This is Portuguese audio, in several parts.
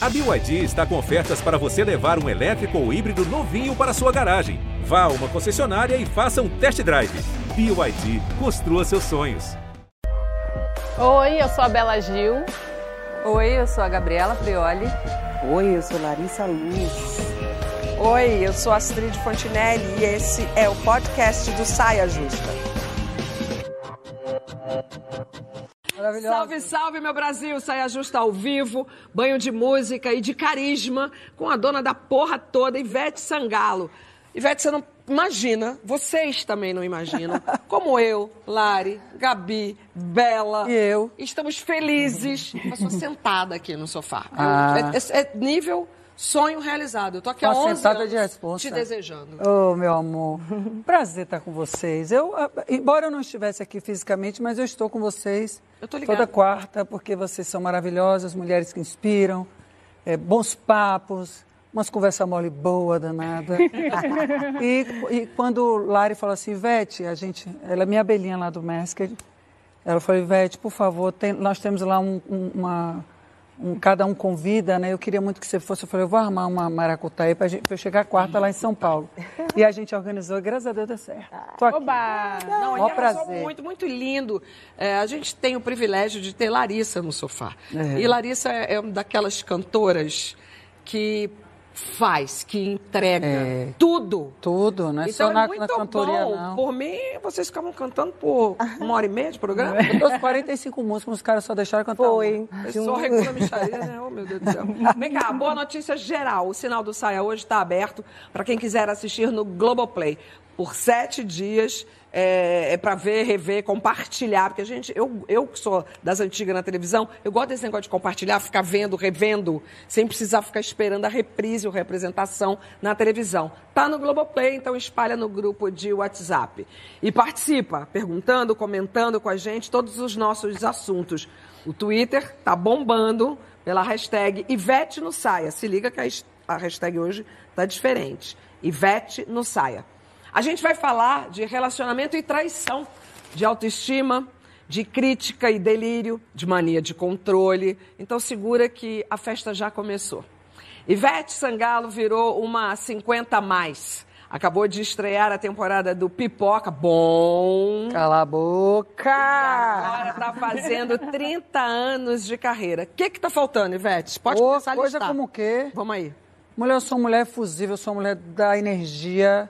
A BYD está com ofertas para você levar um elétrico ou híbrido novinho para sua garagem. Vá a uma concessionária e faça um test drive. BYD, construa seus sonhos. Oi, eu sou a Bela Gil. Oi, eu sou a Gabriela Prioli. Oi, eu sou Larissa Luz. Oi, eu sou Astrid Fontinelli e esse é o podcast do Saia Justa. Salve, salve, meu Brasil! Saia Justa ao vivo, banho de música e de carisma com a dona da porra toda, Ivete Sangalo. Ivete, você não imagina, vocês também não imaginam, como eu, Lari, Gabi, Bela. E eu. Estamos felizes. Eu estou sentada aqui no sofá. Ah. Eu- é, é nível sonho realizado. Eu tô aqui há Uma 11 sentada anos de resposta. te desejando. Oh, meu amor. Prazer estar com vocês. Eu, ah, embora eu não estivesse aqui fisicamente, mas eu estou com vocês toda quarta, porque vocês são maravilhosas, mulheres que inspiram, é, bons papos, umas conversa mole boa, danada. e, e quando Lari falou assim, Ivete, a gente, ela é minha abelhinha lá do Masked, ela falou, Ivete, por favor, tem- nós temos lá um, um- uma... um- cada um convida, né? Eu queria muito que você fosse. Eu falei, eu vou armar uma maracutaia para eu chegar quarta lá em São Paulo. E a gente organizou, graças a Deus deu certo. Tô aqui. Oba! Não, e arrasou prazer. muito, muito lindo. É, a gente tem o privilégio de ter Larissa no sofá. É. E Larissa é, é uma daquelas cantoras que faz, que entrega É. tudo. Tudo, não é Então só na, é muito na cantoria, bom. não. Por mim, vocês ficavam cantando por uma hora e meia de programa. Dos 45 músicos, os caras só deixaram cantar. Foi. É só regula micharia, né? Oh, meu Deus do céu. Vem cá, boa notícia geral. O sinal do Saia hoje está aberto para quem quiser assistir no Globoplay. Por sete dias, é, para ver, rever, compartilhar. Porque a gente, eu, eu que sou das antigas na televisão, eu gosto desse negócio de compartilhar, ficar vendo, revendo, sem precisar ficar esperando a reprise ou representação na televisão. Tá no Globoplay, então espalha no grupo de WhatsApp. E participa, perguntando, comentando com a gente todos os nossos assuntos. O Twitter tá bombando pela hashtag Ivete no Saia. Se liga que a hashtag hoje tá diferente. Ivete no Saia. A gente vai falar de relacionamento e traição, de autoestima, de crítica e delírio, de mania de controle. Então segura que a festa já começou. Ivete Sangalo virou uma 50 a mais. Acabou de estrear a temporada do Pipoca. Bom. Cala a boca! Agora tá fazendo 30 anos de carreira. O que que tá faltando, Ivete? Pode Ô, começar a coisa listar. como o quê? Vamos aí. Mulher, eu sou mulher fusível, eu sou mulher da energia.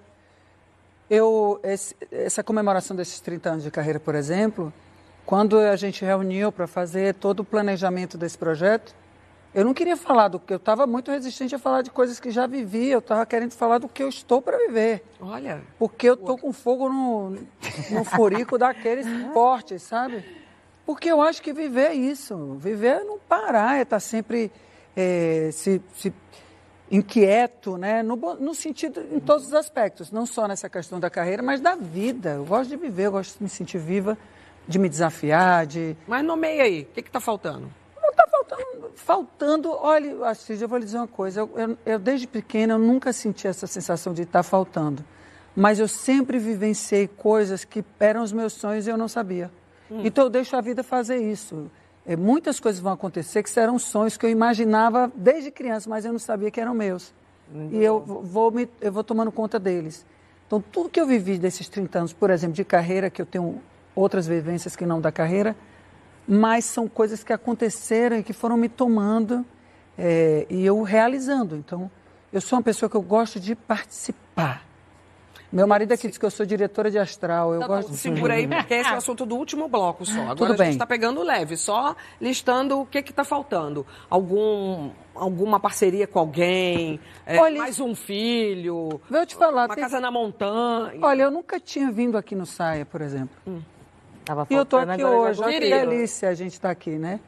Eu, esse- essa comemoração desses 30 anos de carreira, por exemplo, quando a gente reuniu para fazer todo o planejamento desse projeto, eu não queria falar do que eu estava muito resistente a falar de coisas que já vivi, eu estava querendo falar do que eu estou para viver. Olha. Porque eu tô com fogo no, no furico daqueles fortes, sabe? Porque eu acho que viver é isso. Viver é não parar, é estar sempre eh, se, se inquieto, né? No, no sentido, em todos os aspectos. Não só nessa questão da carreira, mas da vida. Eu gosto de viver, eu gosto de me sentir viva, de me desafiar, de... Mas nomeia aí. O que que tá faltando? Não está faltando, faltando. Olha, Assis, eu vou lhe dizer uma coisa. Eu, eu- eu, desde pequena, eu nunca senti essa sensação de estar faltando. Mas eu sempre vivenciei coisas que eram os meus sonhos e eu não sabia. Então eu deixo a vida fazer isso. É, muitas coisas vão acontecer que serão sonhos que eu imaginava desde criança, mas eu não sabia que eram meus. e eu vou, me, eu vou tomando conta deles. Então, tudo que eu vivi desses 30 anos, por exemplo, de carreira, que eu tenho outras vivências que não da carreira, mas são coisas que aconteceram e que foram me tomando é, e eu realizando. Então, eu sou uma pessoa que eu gosto de participar. Meu marido aqui diz que eu sou diretora de astral. Eu Tá gosto bom, segura aí, porque esse é o assunto do último bloco só. Agora Tudo a gente está pegando leve, só listando o que que tá faltando. Algum, alguma parceria com alguém, é, Olha, mais um filho, Vou te falar. uma tem- casa na montanha. Olha, eu nunca tinha vindo aqui no Saia, por exemplo. Tava E eu estou aqui hoje. Olha que delícia a gente estar aqui, né?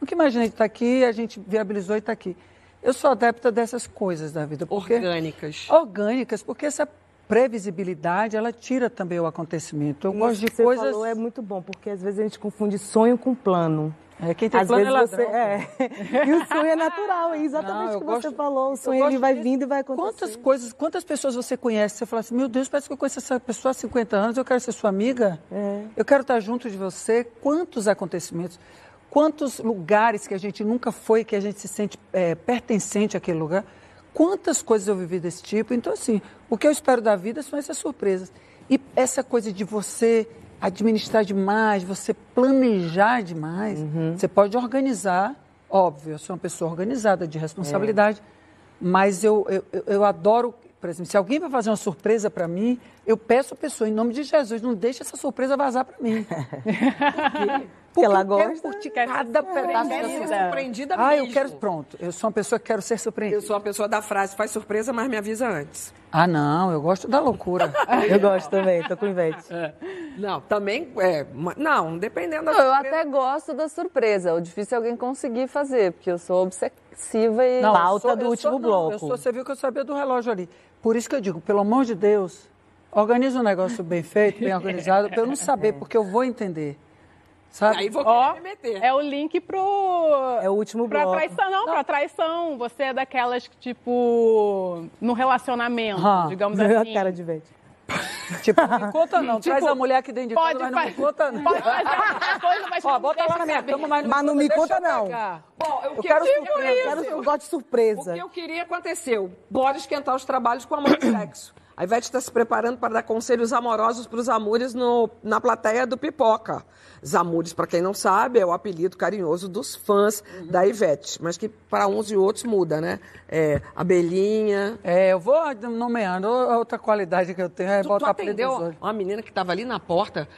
Nunca imaginei estar aqui, a gente viabilizou e está aqui. Eu sou adepta dessas coisas da vida. Porque... Orgânicas. Orgânicas, porque essa previsibilidade, ela tira também o acontecimento. Eu Isso gosto de que você coisas... falou é muito bom, porque às vezes a gente confunde sonho com plano. É, quem tem Às plano vezes é você ladrão. é. E o sonho é natural, é exatamente o que gosto- você falou. O sonho ele vai de- vindo e vai acontecer. Quantas coisas, quantas pessoas você conhece? Você fala assim, meu Deus, parece que eu conheço essa pessoa há 50 anos, eu quero ser sua amiga. É. Eu quero estar junto de você. Quantos acontecimentos, Quantos lugares que a gente nunca foi, que a gente se sente é, pertencente àquele lugar. Quantas coisas eu vivi desse tipo. Então, assim, o que eu espero da vida são essas surpresas. E essa coisa de você administrar demais, você planejar demais, uhum. você pode organizar, óbvio, eu sou uma pessoa organizada, de responsabilidade, é. mas eu, eu, eu adoro por exemplo, se alguém vai fazer uma surpresa para mim, eu peço a pessoa, em nome de Jesus, não deixe essa surpresa vazar para mim. Porque, porque ela gosta. Curtir cada pedaço ser surpreendida ah, mesmo. eu quero, pronto. Eu sou uma pessoa que quero ser surpreendida. Eu sou uma pessoa da frase, faz surpresa, mas me avisa antes. Ah, não, eu gosto da loucura. eu gosto também, tô com Ivete. É. Não, também, é, não, dependendo da não, Eu até gosto da surpresa, o difícil é alguém conseguir fazer, porque eu sou obsessiva e... Não, Pauta do último sou, bloco. Não, eu sou, você viu que eu sabia do relógio ali. Por isso que eu digo, pelo amor de Deus, organiza um negócio bem feito, bem organizado, para eu não saber, porque eu vou entender. Sabe? Aí vou Ó, me meter. É o link pro. É o último pra bloco. traição, não, não, pra traição. Você é daquelas que, tipo, no relacionamento, digamos assim. a cara de vete. Tipo, não me conta não. Tipo, Traz a mulher que dentro de pode, casa, mas não me conta não. Pode fazer alguma coisa, mas Ó, bota lá na minha cama, mas não, mas não me conta não. Bom, eu, eu quero surpresa. Eu, quero, eu gosto de surpresa. O que eu queria aconteceu. Bora esquentar os trabalhos com amor e sexo. A Ivete está se preparando para dar conselhos amorosos para os amores no, na plateia do Pipoca. Zamures, para quem não sabe, é o apelido carinhoso dos fãs uhum. da Ivete, mas que para uns e outros muda, né? É, abelhinha. É, eu vou nomeando. Outra qualidade que eu tenho é tu, botar tu atendeu uma menina que estava ali na porta,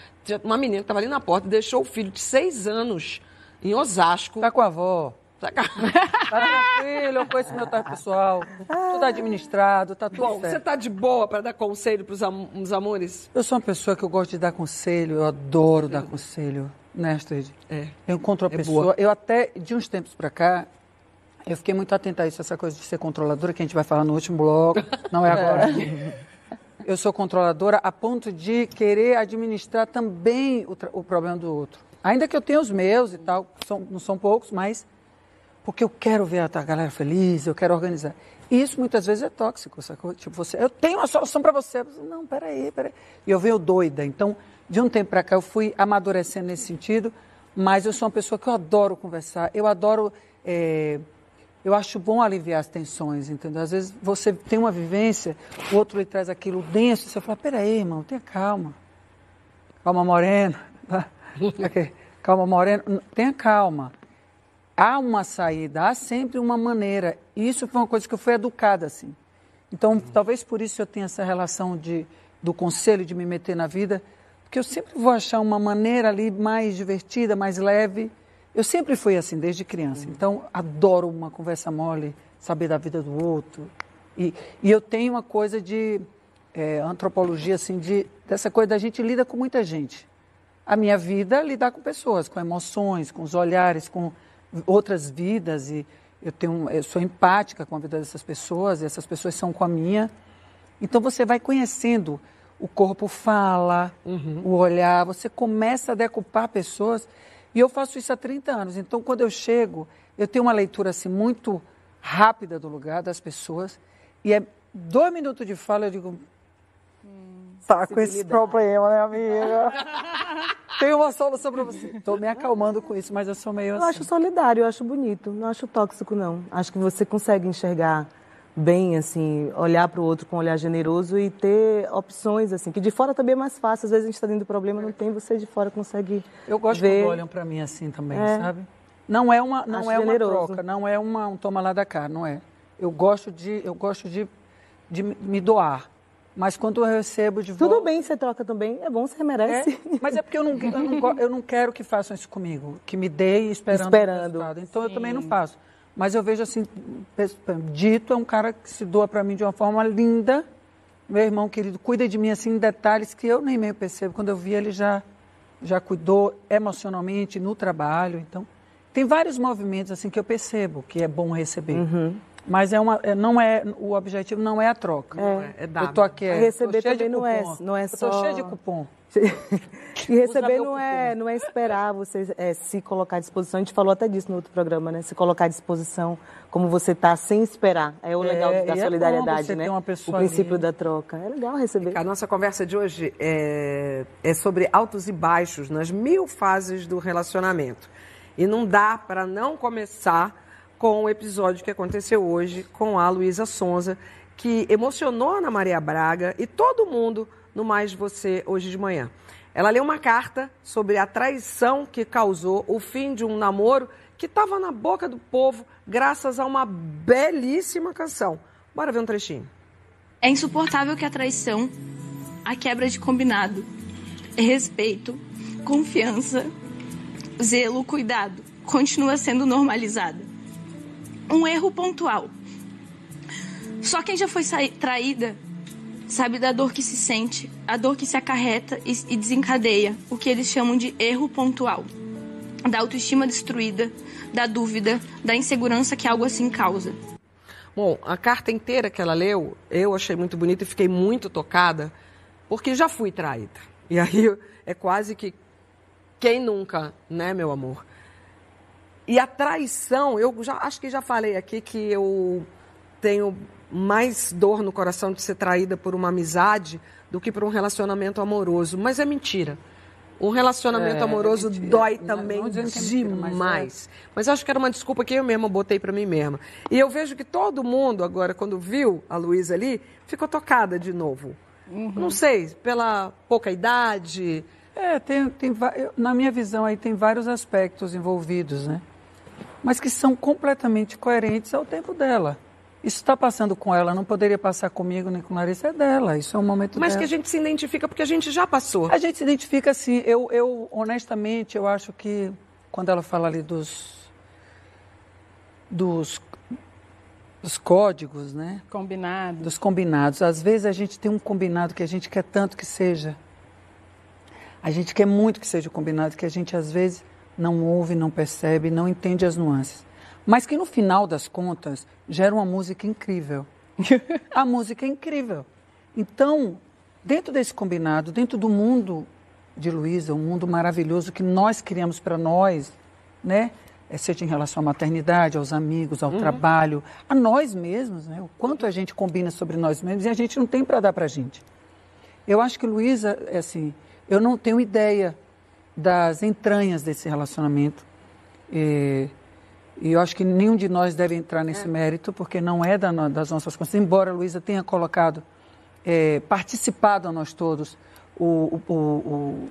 uma menina que estava ali na porta e deixou o filho de seis anos em Osasco. Tá com a avó. Tá, tranquilo, eu conheço meu time pessoal, tudo administrado, tá tudo Bom, certo. você tá de boa para dar conselho para os amores? Eu sou uma pessoa que eu gosto de dar conselho, eu adoro dar conselho, né, Astrid? É. Eu encontro a é pessoa, boa. eu até, de uns tempos para cá, eu fiquei muito atenta a isso, essa coisa de ser controladora, que a gente vai falar no último bloco, não é agora. eu sou controladora a ponto de querer administrar também o, o problema do outro. Ainda que eu tenha os meus e tal, são, não são poucos, mas porque eu quero ver a galera feliz, eu quero organizar. E isso muitas vezes é tóxico, sacou? Tipo, você, eu tenho uma solução para você. Não, peraí, peraí. E eu venho doida. Então, de um tempo para cá, eu fui amadurecendo nesse sentido, mas eu sou uma pessoa que eu adoro conversar, eu adoro. É, eu acho bom aliviar as tensões, entendeu? Às vezes você tem uma vivência, o outro lhe traz aquilo denso, você fala: peraí, irmão, tenha calma. Calma, morena. calma, morena. Tenha calma há uma saída, há sempre uma maneira. Isso foi uma coisa que eu fui educada assim. Então, uhum. talvez por isso eu tenha essa relação de, do conselho de me meter na vida, porque eu sempre vou achar uma maneira ali mais divertida, mais leve. Eu sempre fui assim, desde criança. Uhum. Então, adoro uma conversa mole, saber da vida do outro. E, e eu tenho uma coisa de é, antropologia, assim, de, dessa coisa da gente lida com muita gente. A minha vida é lidar com pessoas, com emoções, com os olhares, com outras vidas e eu tenho eu sou empática com a vida dessas pessoas e essas pessoas são com a minha então você vai conhecendo o corpo fala uhum. o olhar você começa a decupar pessoas e eu faço isso há 30 anos então quando eu chego eu tenho uma leitura assim muito rápida do lugar das pessoas e é dois minutos de fala eu digo hum, tá com esse problema né amiga Tem uma solução para você. Estou me acalmando com isso, mas eu sou meio eu assim. Eu acho solidário, eu acho bonito. Não acho tóxico, não. Acho que você consegue enxergar bem, assim, olhar para o outro com um olhar generoso e ter opções, assim, que de fora também é mais fácil. Às vezes a gente está dentro do problema, não tem, você de fora consegue Eu gosto ver. quando olham para mim assim também, é. sabe? Não é uma, não é uma troca, não é uma, um toma lá da cá, não é. Eu gosto de, eu gosto de, de me doar. Mas quando eu recebo de volta... Tudo bem, você troca também. É bom, você merece. É, mas é porque eu não, eu, não, eu não quero que façam isso comigo. Que me deem esperando. Esperando. Então Sim. eu também não faço. Mas eu vejo assim, Dito é um cara que se doa para mim de uma forma linda. Meu irmão querido cuida de mim assim em detalhes que eu nem meio percebo. Quando eu vi ele já já cuidou emocionalmente no trabalho. Então tem vários movimentos assim que eu percebo que é bom receber. Uhum. Mas é uma, é, não é, o objetivo não é a troca. É, é, é Eu tô aqui, é, receber também não é, não é só... Eu tô cheio de cupom. e receber não é, não é esperar você é, se colocar à disposição. A gente falou até disso no outro programa, né? Se colocar à disposição como você está sem esperar. É o legal é, da solidariedade, né? o princípio ali. da troca. É legal receber. A nossa conversa de hoje é, é sobre altos e baixos nas mil fases do relacionamento. E não dá para não começar com o episódio que aconteceu hoje com a Luísa Sonza, que emocionou a Ana Maria Braga e todo mundo no Mais Você hoje de manhã. Ela leu uma carta sobre a traição que causou o fim de um namoro que estava na boca do povo graças a uma belíssima canção. Bora ver um trechinho. É insuportável que a traição, a quebra de combinado, respeito, confiança, zelo, cuidado, continua sendo normalizada. Um erro pontual só quem já foi traída sabe da dor que se sente, a dor que se acarreta e desencadeia o que eles chamam de erro pontual. Da autoestima destruída, da dúvida, da insegurança que algo assim causa. Bom, a carta inteira que ela leu, eu achei muito bonita e fiquei muito tocada, porque já fui traída. E aí é quase que quem nunca, né, meu amor? E a traição, eu já acho que já falei aqui que eu tenho mais dor no coração de ser traída por uma amizade do que por um relacionamento amoroso. Mas é mentira. Um relacionamento é, amoroso é dói também não, não demais. É. Mas, acho que era uma desculpa que eu mesma botei para mim mesma. E eu vejo que todo mundo agora, quando viu a Luísa ali, ficou tocada de novo. Uhum. Não sei, pela pouca idade. É, tem, tem, na minha visão aí tem vários aspectos envolvidos, né? Mas que são completamente coerentes ao tempo dela. Isso está passando com ela, não poderia passar comigo nem com Larissa, é dela, isso é um momento Mas dela. que a gente se identifica porque a gente já passou. A gente se identifica assim, eu, eu honestamente, eu acho que quando ela fala ali dos, dos, dos códigos, né? Combinados. Dos combinados. Às vezes a gente tem um combinado que a gente quer tanto que seja. A gente quer muito que seja o combinado, que a gente às vezes não ouve, não percebe, não entende as nuances mas que no final das contas gera uma música incrível. a música é incrível. Então, dentro desse combinado, dentro do mundo de Luísa, um mundo maravilhoso que nós criamos para nós, né? É, seja em relação à maternidade, aos amigos, ao uhum. trabalho, a nós mesmos, né? O quanto a gente combina sobre nós mesmos e a gente não tem para dar para a gente. Eu acho que Luísa, é assim, eu não tenho ideia das entranhas desse relacionamento. É, e eu acho que nenhum de nós deve entrar nesse é. mérito, porque não é da, das nossas contas. Embora a Luísa tenha colocado, é, participado a nós todos, o, o, o,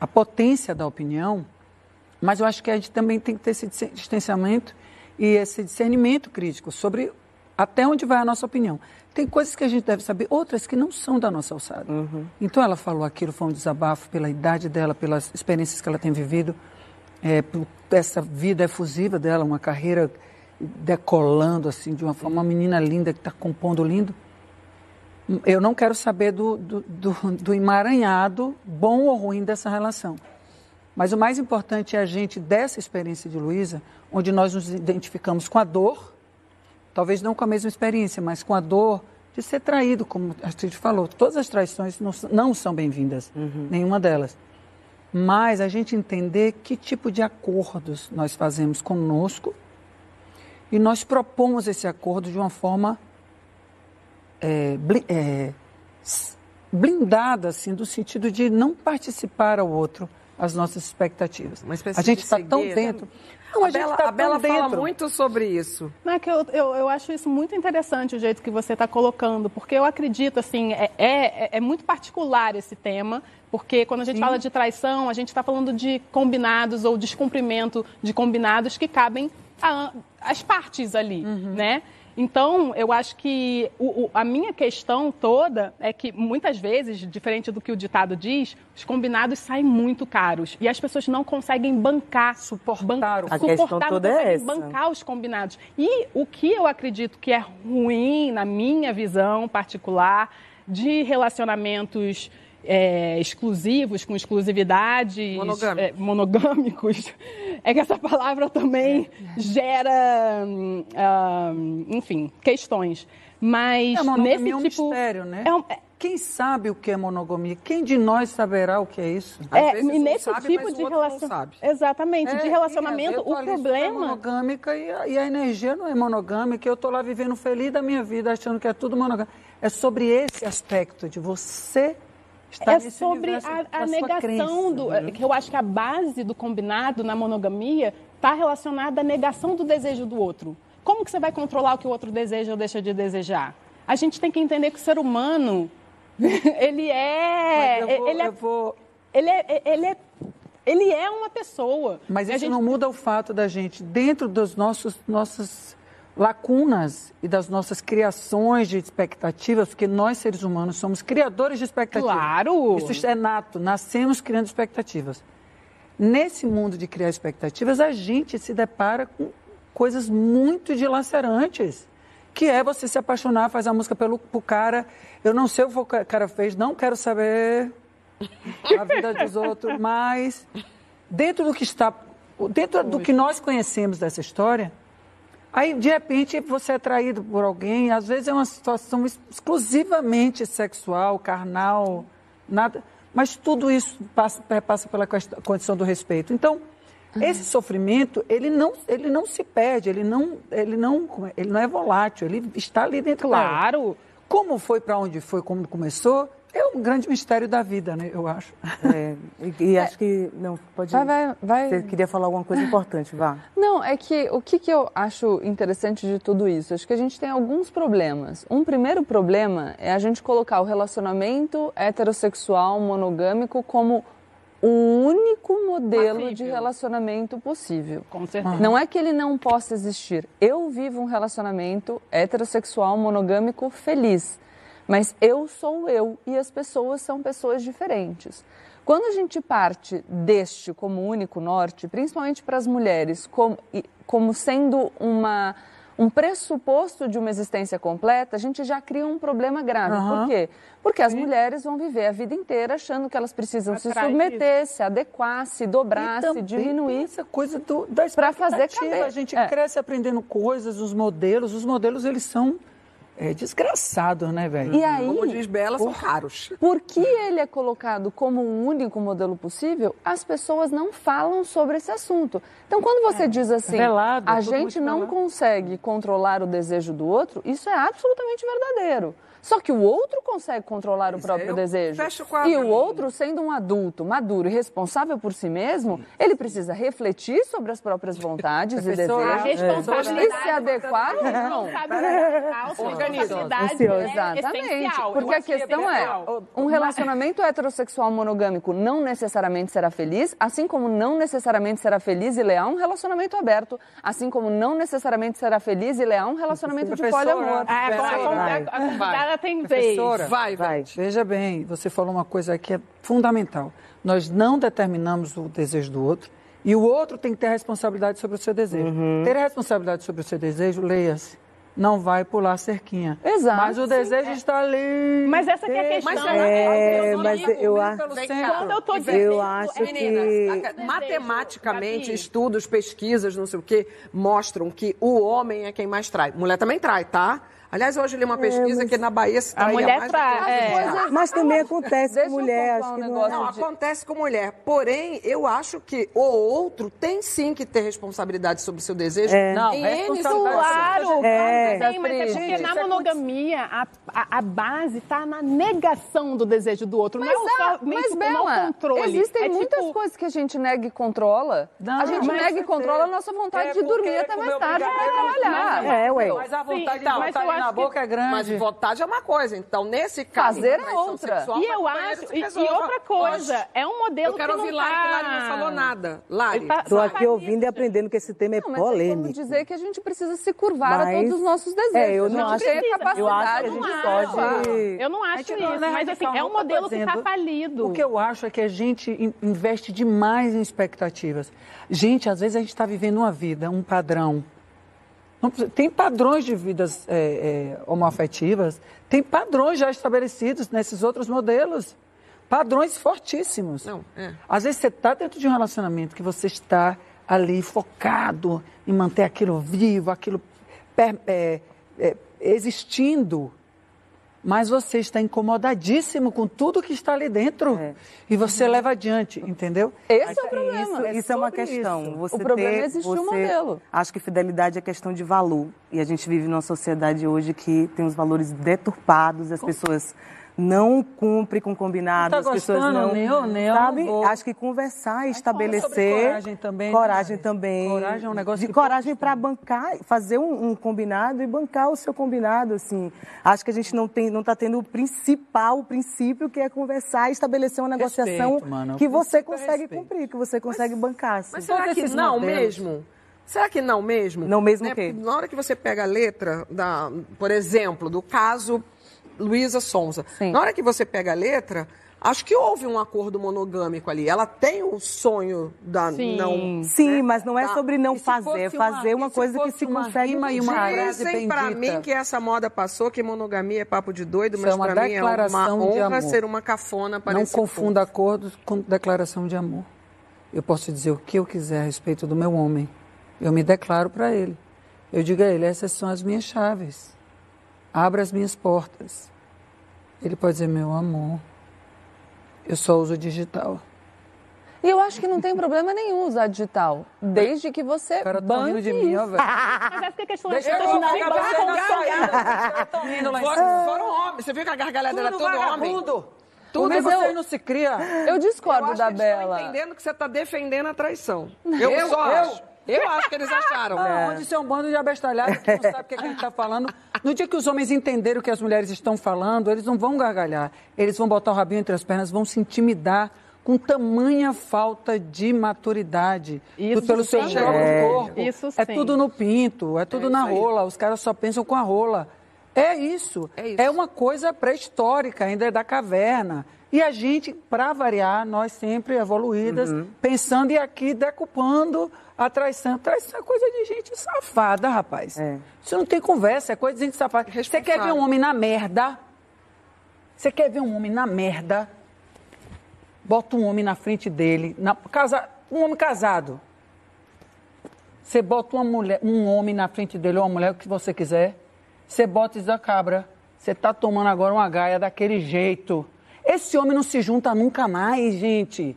a potência da opinião, mas eu acho que a gente também tem que ter esse distanciamento e esse discernimento crítico sobre até onde vai a nossa opinião. Tem coisas que a gente deve saber, outras que não são da nossa alçada. Uhum. Então ela falou aquilo, foi um desabafo pela idade dela, pelas experiências que ela tem vivido é, por essa vida efusiva dela, uma carreira decolando assim de uma forma, uma menina linda que está compondo lindo. Eu não quero saber do, do, do, do emaranhado, bom ou ruim, dessa relação. Mas o mais importante é a gente, dessa experiência de Luísa, onde nós nos identificamos com a dor, talvez não com a mesma experiência, mas com a dor de ser traído, como a gente falou. Todas as traições não, não são bem-vindas, uhum. nenhuma delas mas a gente entender que tipo de acordos nós fazemos conosco e nós propomos esse acordo de uma forma é, é, blindada, assim, do sentido de não participar ao outro as nossas expectativas. a gente está tão dentro. Não, a, a Bela, tá a Bela fala muito sobre isso. Não, é que eu, eu, eu, acho isso muito interessante, o jeito que você está colocando, porque eu acredito, assim, é, é, é muito particular esse tema, porque quando a gente Sim. fala de traição, a gente está falando de combinados ou descumprimento de combinados que cabem às partes ali, uhum. né? Então, eu acho que o, o, a minha questão toda é que muitas vezes, diferente do que o ditado diz, os combinados saem muito caros e as pessoas não conseguem bancar, suportar, ban a suportar, toda não é essa. bancar os combinados. E o que eu acredito que é ruim, na minha visão particular, de relacionamentos é, exclusivos, com exclusividades monogâmicos. É, monogâmicos, é que essa palavra também é. gera, uh, enfim, questões. Mas é, nesse é um tipo, mistério, né? É um, é quem sabe o que é monogamia? Quem de nós saberá o que é isso? é, e nesse sabe, tipo de relacionamento. Exatamente, é, de relacionamento, o problema. monogâmica e a, e a, energia não é monogâmica. Eu estou lá vivendo feliz da minha vida, achando que é tudo monogâmico. É sobre esse aspecto de você Está é sobre a, a negação crença, do. Né? Que eu acho que a base do combinado na monogamia está relacionada à negação do desejo do outro. Como que você vai controlar o que o outro deseja ou deixa de desejar? A gente tem que entender que o ser humano, ele é. Vou, ele, é vou... ele é. Ele é ele é uma pessoa. Mas isso gente... não muda o fato da gente, dentro dos nossos nossas lacunas e das nossas criações de expectativas, porque nós seres humanos somos criadores de expectativas. Claro. Isso é nato, nascemos criando expectativas. Nesse mundo de criar expectativas, a gente se depara com coisas muito dilacerantes, que é você se apaixonar, fazer a música pelo, pelo cara, eu não sei o que o cara fez, não quero saber a vida dos outros, mas dentro do que está, dentro do que nós conhecemos dessa história, Aí, de repente, você é traído por alguém, às vezes é uma situação exclusivamente sexual, carnal, nada. Mas tudo isso passa, passa pela condição do respeito. Então, esse sofrimento, ele não, ele não se perde, ele não, ele, não, ele não é volátil, ele está ali dentro Claro. Como foi, para onde foi, como começou, é um grande mistério da vida, né? Eu acho. É, e, e é. acho que não pode. Vai, vai, vai. Você queria falar alguma coisa importante, vá. Não, é que o que, que eu acho interessante de tudo isso? Acho que a gente tem alguns problemas. Um primeiro problema é a gente colocar o relacionamento heterossexual monogâmico como o único modelo Passível. de relacionamento possível. Com certeza. Não é que ele não possa existir. Eu vivo um relacionamento heterossexual monogâmico feliz. Mas eu sou eu e as pessoas são pessoas diferentes. Quando a gente parte deste como único norte, principalmente para as mulheres, como, como sendo uma, um pressuposto de uma existência completa, a gente já cria um problema grave. Uhum. Por quê? Porque as Sim. mulheres vão viver a vida inteira achando que elas precisam se submeter, disso. se adequar, se dobrar, se diminuir. essa coisa do, da para fazer caber. A gente é. cresce aprendendo coisas, os modelos. Os modelos, eles são é desgraçado, né, velho? E aí, como diz Bela, são raros. Porque ele é colocado como o único modelo possível, as pessoas não falam sobre esse assunto. Então, quando você é, diz assim, velado, a gente não consegue controlar o desejo do outro, isso é absolutamente verdadeiro. Só que o outro consegue controlar o próprio desejo. E o outro, sendo um adulto, maduro e responsável por si mesmo, ele precisa refletir sobre as próprias vontades e desejos. A responsabilidade. E se adequar ou não. A responsabilidade é Exatamente. Porque a questão é, um relacionamento heterossexual monogâmico não necessariamente será feliz, assim como não necessariamente será feliz e leal um relacionamento aberto, assim como não necessariamente será feliz e leal um relacionamento de poliamor. É, tem vez. Vai, vai. Veja bem, você falou uma coisa que é fundamental. Nós não determinamos o desejo do outro e o outro tem que ter a responsabilidade sobre o seu desejo. Uhum. Ter a responsabilidade sobre o seu desejo, leia-se não vai pular a cerquinha. Exato. Mas o desejo sim, é. está ali. Mas essa é a questão. Mas, é, eu mas eu acho, quando eu tô dizendo, eu acho que meninas, matematicamente estudos, pesquisas, não sei o quê, mostram que o homem é quem mais trai. Mulher também trai, tá? Aliás, hoje eu li uma é, pesquisa é, mas... que na Bahia se a mulher mais. É. Mas também acontece com mulher. Acho que não, é. não acontece com mulher. Porém, eu acho que o outro tem sim que ter responsabilidade sobre o seu desejo. É. Não, em claro, é. Sim, mas é porque na monogamia a, a, a base está na negação do desejo do outro. Mas, não é só mas, tipo, Bela, controle. Existem é muitas tipo... coisas que a gente nega e controla. Não, a gente nega e controla a nossa vontade de dormir até mais tarde para trabalhar. É, ué. Mas a vontade de vontade na boca é grande. Mas vontade é uma coisa. Então, nesse caso. Fazer é outra. Sexual, e eu acho. E, e, outra coisa, é um modelo eu quero que. Eu ouvir Lari, tá... que Lari não falou nada. Lari. Estou tá, aqui ouvindo e aprendendo que esse tema é não, polêmico. Mas dizer que a gente precisa se curvar mas... a todos os nossos desejos. É, eu não a gente acho, tem a capacidade. Eu acho que a gente pode. Eu não acho isso. Mas assim, é um modelo que está falido. O que eu acho é que a gente investe demais em expectativas. Gente, às vezes a gente está vivendo uma vida, um padrão tem padrões de vidas é, é, homoafetivas, tem padrões já estabelecidos nesses outros modelos. Padrões fortíssimos. Não, é. Às vezes você está dentro de um relacionamento que você está ali focado em manter aquilo vivo, aquilo é, é, existindo mas você está incomodadíssimo com tudo que está ali dentro é. e você uhum. leva adiante, entendeu? Esse é o problema. Isso é, isso é uma questão. O problema ter, é existir você, um modelo. Acho que fidelidade é questão de valor e a gente vive numa sociedade hoje que tem os valores deturpados, as pessoas não cumpre com combinado, tá as pessoas não, nem eu, nem eu sabe? não. Acho que conversar e estabelecer coragem também. né, coragem também. Coragem é um negócio de coragem para bancar, fazer um, um, combinado e bancar o seu combinado, assim. Acho que a gente não tem, não está tendo o principal, o princípio que é conversar e estabelecer uma negociação respeito, mano. que você consegue respeito. cumprir, que você consegue mas, bancar. Assim. Mas será que não modelos? mesmo? Será que não mesmo? Não mesmo né? o quê? Na hora que você pega a letra, da, por exemplo, do caso Luísa Sonza, Sim. na hora que você pega a letra, acho que houve um acordo monogâmico ali. Ela tem o sonho da Sim. não. Sim, né? mas não é sobre não fazer, é fazer uma, uma coisa que se uma consegue. Rima e uma Dizem pra mim que essa moda passou, que monogamia é papo de doido, mas é pra mim é uma honra ser uma cafona para Não confunda acordos com declaração de amor. Eu posso dizer o que eu quiser a respeito do meu homem. Eu me declaro para ele. Eu digo a ele: essas são as minhas chaves. Abra as minhas portas. Ele pode dizer: meu amor, eu só uso digital. E eu acho que não tem problema nenhum usar digital, desde que você cara tá rindo de mim, ó, velho. Mas é porque a questão Deixa é eu que gargalhada. saída. rindo lá em Foram, cima. foram homens. Você viu que a gargalhada era Tudo todo homem? Tudo Porque Mas você eu- não se cria. Eu discordo eu acho da que eles estão Bela. entendendo que você está defendendo a traição. Eu, Eu- só eu- acho. Eu acho que eles acharam. Ah, onde isso é um bando de abestalhados que não sabe o que, é que a gente está falando. No dia que os homens entenderem o que as mulheres estão falando, eles não vão gargalhar. Eles vão botar o rabinho entre as pernas, vão se intimidar com tamanha falta de maturidade Isso pelo seu sim. próprio É. corpo. Isso é sim. tudo no pinto, é tudo É na isso aí. rola. Os caras só pensam com a rola. É isso. É isso. uma coisa pré-histórica, ainda é da caverna. E a gente, para variar, nós sempre evoluídas, Uhum. pensando e aqui decupando a traição. Traição é coisa de gente safada, rapaz. É. Isso não tem conversa, é coisa de gente safada. Você quer ver um homem na merda? Você quer ver um homem na merda? Bota um homem na frente dele, na, casa, um homem casado. Você bota uma mulher, um homem na frente dele, ou uma mulher, o que você quiser. Você bota isso da cabra. Você tá tomando agora uma gaia daquele jeito. Esse homem não se junta nunca mais, gente.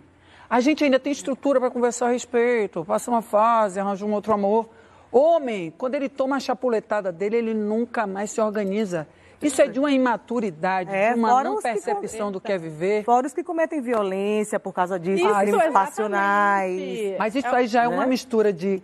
A gente ainda tem estrutura para conversar a respeito. Passa uma fase, arranja um outro amor. Homem, quando ele toma a chapuletada dele, ele nunca mais se organiza. Isso é de uma imaturidade, É, de uma não os que percepção do que é viver. Fora os que cometem violência por causa disso, Isso, crimes exatamente. passionais. Mas isso aí já é uma né? mistura de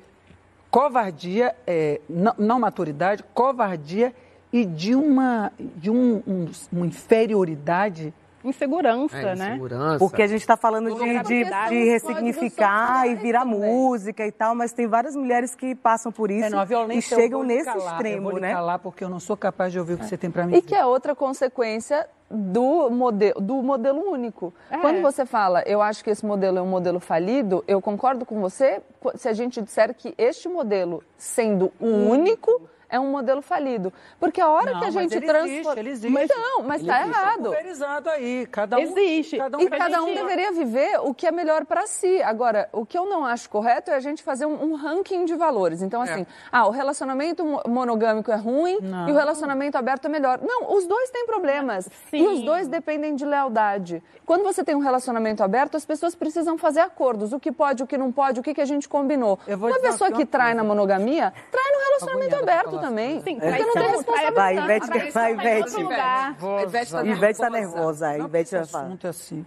covardia, é, não, não maturidade, covardia e de uma, de um, um- uma inferioridade. Insegurança, É, né? insegurança. Porque a gente está falando de, de, de ressignificar e virar também. música e tal, mas tem várias mulheres que passam por isso É, não, a e eu chegam vou nesse calar, eu extremo, vou lhe né? calar porque eu não sou capaz de ouvir o que você tem para mim E dizer. que é outra consequência do modelo, do modelo único. É. Quando você fala, eu acho que esse modelo é um modelo falido, eu concordo com você se a gente disser que este modelo, sendo o único, é um modelo falido. Porque a hora Não, que a gente transforma. ele existe. Mas não, mas está existe. errado. Pulverizado aí, cada um, Existe. Cada um E cada um deveria viver o que é melhor para si. Agora, o que eu não acho correto é a gente fazer um, um ranking de valores. Então, assim, ah, o relacionamento mo- monogâmico é ruim Não. e o relacionamento aberto é melhor. Não, os dois têm problemas. Sim. E os dois dependem de lealdade. Quando você tem um relacionamento aberto, as pessoas precisam fazer acordos. O que pode, o que não pode, o que, que a gente combinou. Eu vou Uma pessoa que trai coisa. na monogamia, trai no relacionamento aberto falar também. Sim, porque não tem responsabilidade. Vai, Ivete, vai, tá em Ivete. A Ivete tá Ivete está nervosa. a Ivete vai falar. assunto é assim.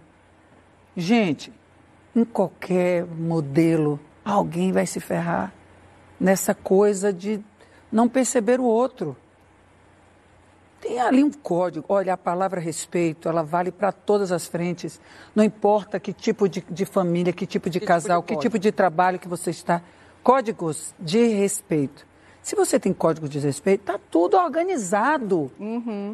Gente, em qualquer modelo, alguém vai se ferrar nessa coisa de não perceber o outro. Tem ali um código. Olha, a palavra respeito, ela vale para todas as frentes. Não importa que tipo de, de família, que tipo de Que tipo casal, de que tipo de trabalho que você está. Códigos de respeito. Se você tem código de respeito, está tudo organizado.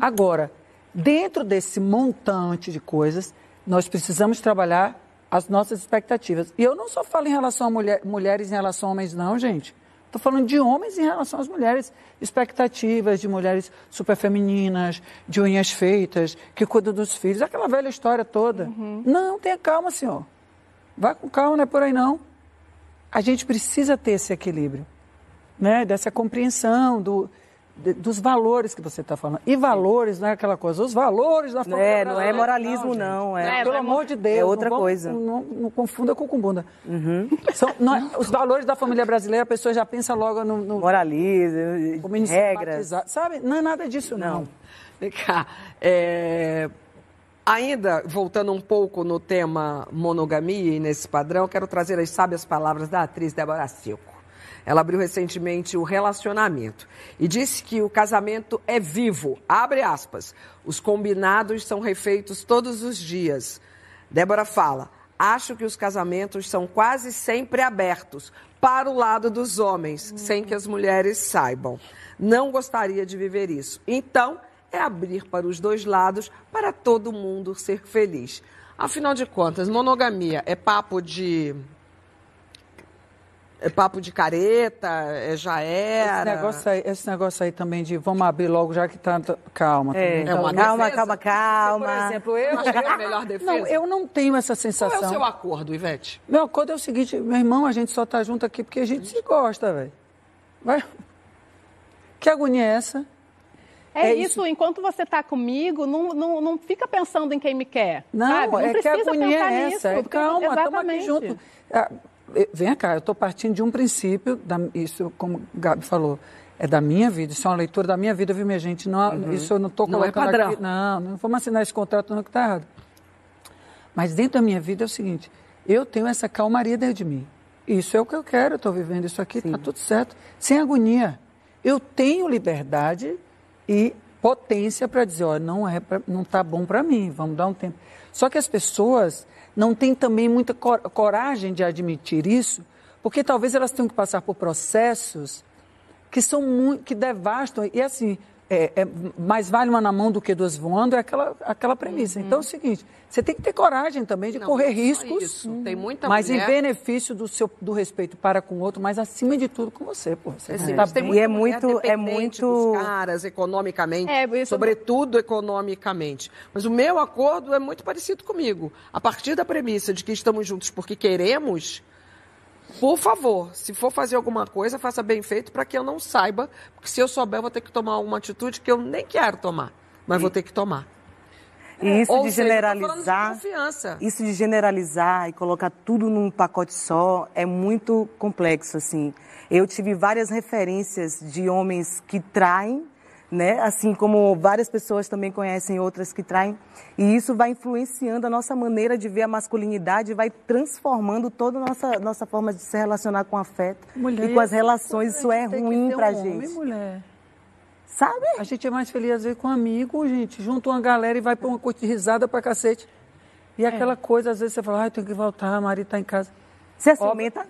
Agora, dentro desse montante de coisas, nós precisamos trabalhar as nossas expectativas. E eu não só falo em relação a mulher- mulheres em relação a homens, não, gente. Estou falando de homens em relação às mulheres. Expectativas de mulheres super femininas, de unhas feitas, que cuidam dos filhos, aquela velha história toda. Não, tenha calma, senhor. Vá com calma, não é por aí não. A gente precisa ter esse equilíbrio, né? dessa compreensão do, de- dos valores que você está falando. E valores não é aquela coisa, os valores da família É, não é moralismo, gente. não. É. É, Pelo não é amor de Deus. é outra não coisa. Não, não confunda com cumbunda. São, não é- os valores da família brasileira, a pessoa já pensa logo no, no Moralismo, regras. Sabe? Não é nada disso, não. Não. Vem cá. é, Ainda, voltando um pouco no tema monogamia e nesse padrão, quero trazer as sábias palavras da atriz Débora Seco. Ela abriu recentemente o relacionamento e disse que o casamento é vivo. Abre aspas. Os combinados são refeitos todos os dias. Débora fala: acho que os casamentos são quase sempre abertos para o lado dos homens, uhum. sem que as mulheres saibam. Não gostaria de viver isso. Então, é abrir para os dois lados para todo mundo ser feliz. Afinal de contas, monogamia é papo de é papo de careta, é, já era. Esse negócio, aí, esse negócio aí também de vamos abrir logo, já que tá. Calma. É, é uma calma, calma, calma. Por exemplo, eu acho que é a melhor defesa. Não, eu não tenho essa sensação. Qual é o seu acordo, Ivete? Meu acordo é o seguinte: meu irmão, a gente só tá junto aqui porque a gente se gosta, velho. Vai. Que agonia é essa? É, é isso. isso. enquanto você está comigo, não, não, não fica pensando em quem me quer. Não, sabe? não é que a agonia é essa. Nisso, Calma, estamos aqui junto. Vem cá, eu estou partindo de um princípio, da, isso, como o Gabi falou, é da minha vida, isso é uma leitura da minha vida, viu, minha gente? Não, uhum. Isso eu não estou colocando não é padrão. aqui. Não, não vamos assinar esse contrato, não, que está errado. Mas dentro da minha vida é o seguinte, eu tenho essa calmaria dentro de mim. Isso é o que eu quero, eu estou vivendo isso aqui, está tudo certo. Sem agonia. Eu tenho liberdade e potência para dizer, ó, não é pra, não está bom para mim, vamos dar um tempo. Só que as pessoas não têm também muita coragem de admitir isso, porque talvez elas tenham que passar por processos que são muito, que devastam e assim é, é, mais vale uma na mão do que duas voando, é aquela, aquela premissa. Uhum. Então é o seguinte, você tem que ter coragem também de não, correr riscos, isso. Tem muita mas mulher... em benefício do, seu, do respeito para com o outro, mas acima de tudo com você. Pô, você é, tá tem e é muito, é muito caras economicamente, é, isso... sobretudo economicamente. Mas o meu acordo é muito parecido comigo. A partir da premissa de que estamos juntos porque queremos por favor, se for fazer alguma coisa, faça bem feito para que eu não saiba, porque se eu souber, eu vou ter que tomar uma atitude que eu nem quero tomar, mas e... vou ter que tomar. E isso Ou de seja, generalizar, de isso de generalizar e colocar tudo num pacote só é muito complexo assim. Eu tive várias referências de homens que traem né? Assim como várias pessoas também conhecem outras que traem. E isso vai influenciando a nossa maneira de ver a masculinidade, vai transformando toda a nossa, nossa forma de se relacionar com o afeto mulher, e com as relações. Isso é ruim pra um gente. Homem, mulher. Sabe? A gente é mais feliz às vezes com um amigo, gente. Junta uma galera e vai pra uma coisa de risada pra cacete. E é. aquela coisa, às vezes você fala, ah, eu tenho que voltar, a Mari tá em casa. Você é ciumenta?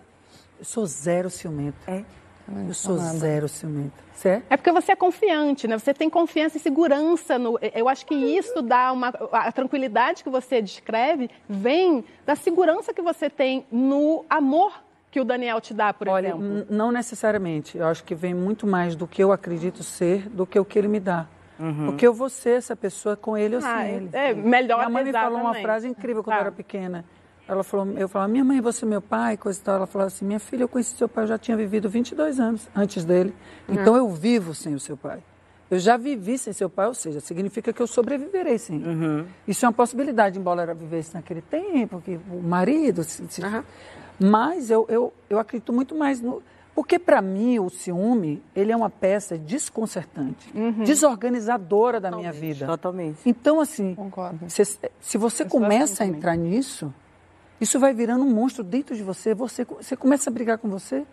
Eu sou zero ciumenta. É. Eu sou zero ciumenta. É? é porque você é confiante, né? Você tem confiança e segurança. No... Eu acho que isso dá uma. A tranquilidade que você descreve vem da segurança que você tem no amor que o Daniel te dá, por Olha, exemplo. Não necessariamente. Eu acho que vem muito mais do que eu acredito ser do que o que ele me dá. Uhum. Porque eu vou ser essa pessoa com ele ou ah, sem ele. É, melhor Minha mãe me falou uma frase incrível quando eu era pequena. Ela falou, eu falava, minha mãe, você é meu pai, coisa e tal. Ela falou assim, minha filha, eu conheci seu pai, eu já tinha vivido 22 anos antes dele. Então uhum. eu vivo sem o seu pai. Eu já vivi sem seu pai, ou seja, significa que eu sobreviverei sim. Uhum. Isso é uma possibilidade, embora ela vivesse naquele tempo, que o marido... Se, se... Uhum. Mas eu, eu, eu acredito muito mais no... Porque para mim o ciúme, ele é uma peça desconcertante, uhum. desorganizadora da Totalmente. minha vida. Totalmente. Então assim, se, se você eu começa a entrar nisso, isso vai virando um monstro dentro de você, você, você começa a brigar com você.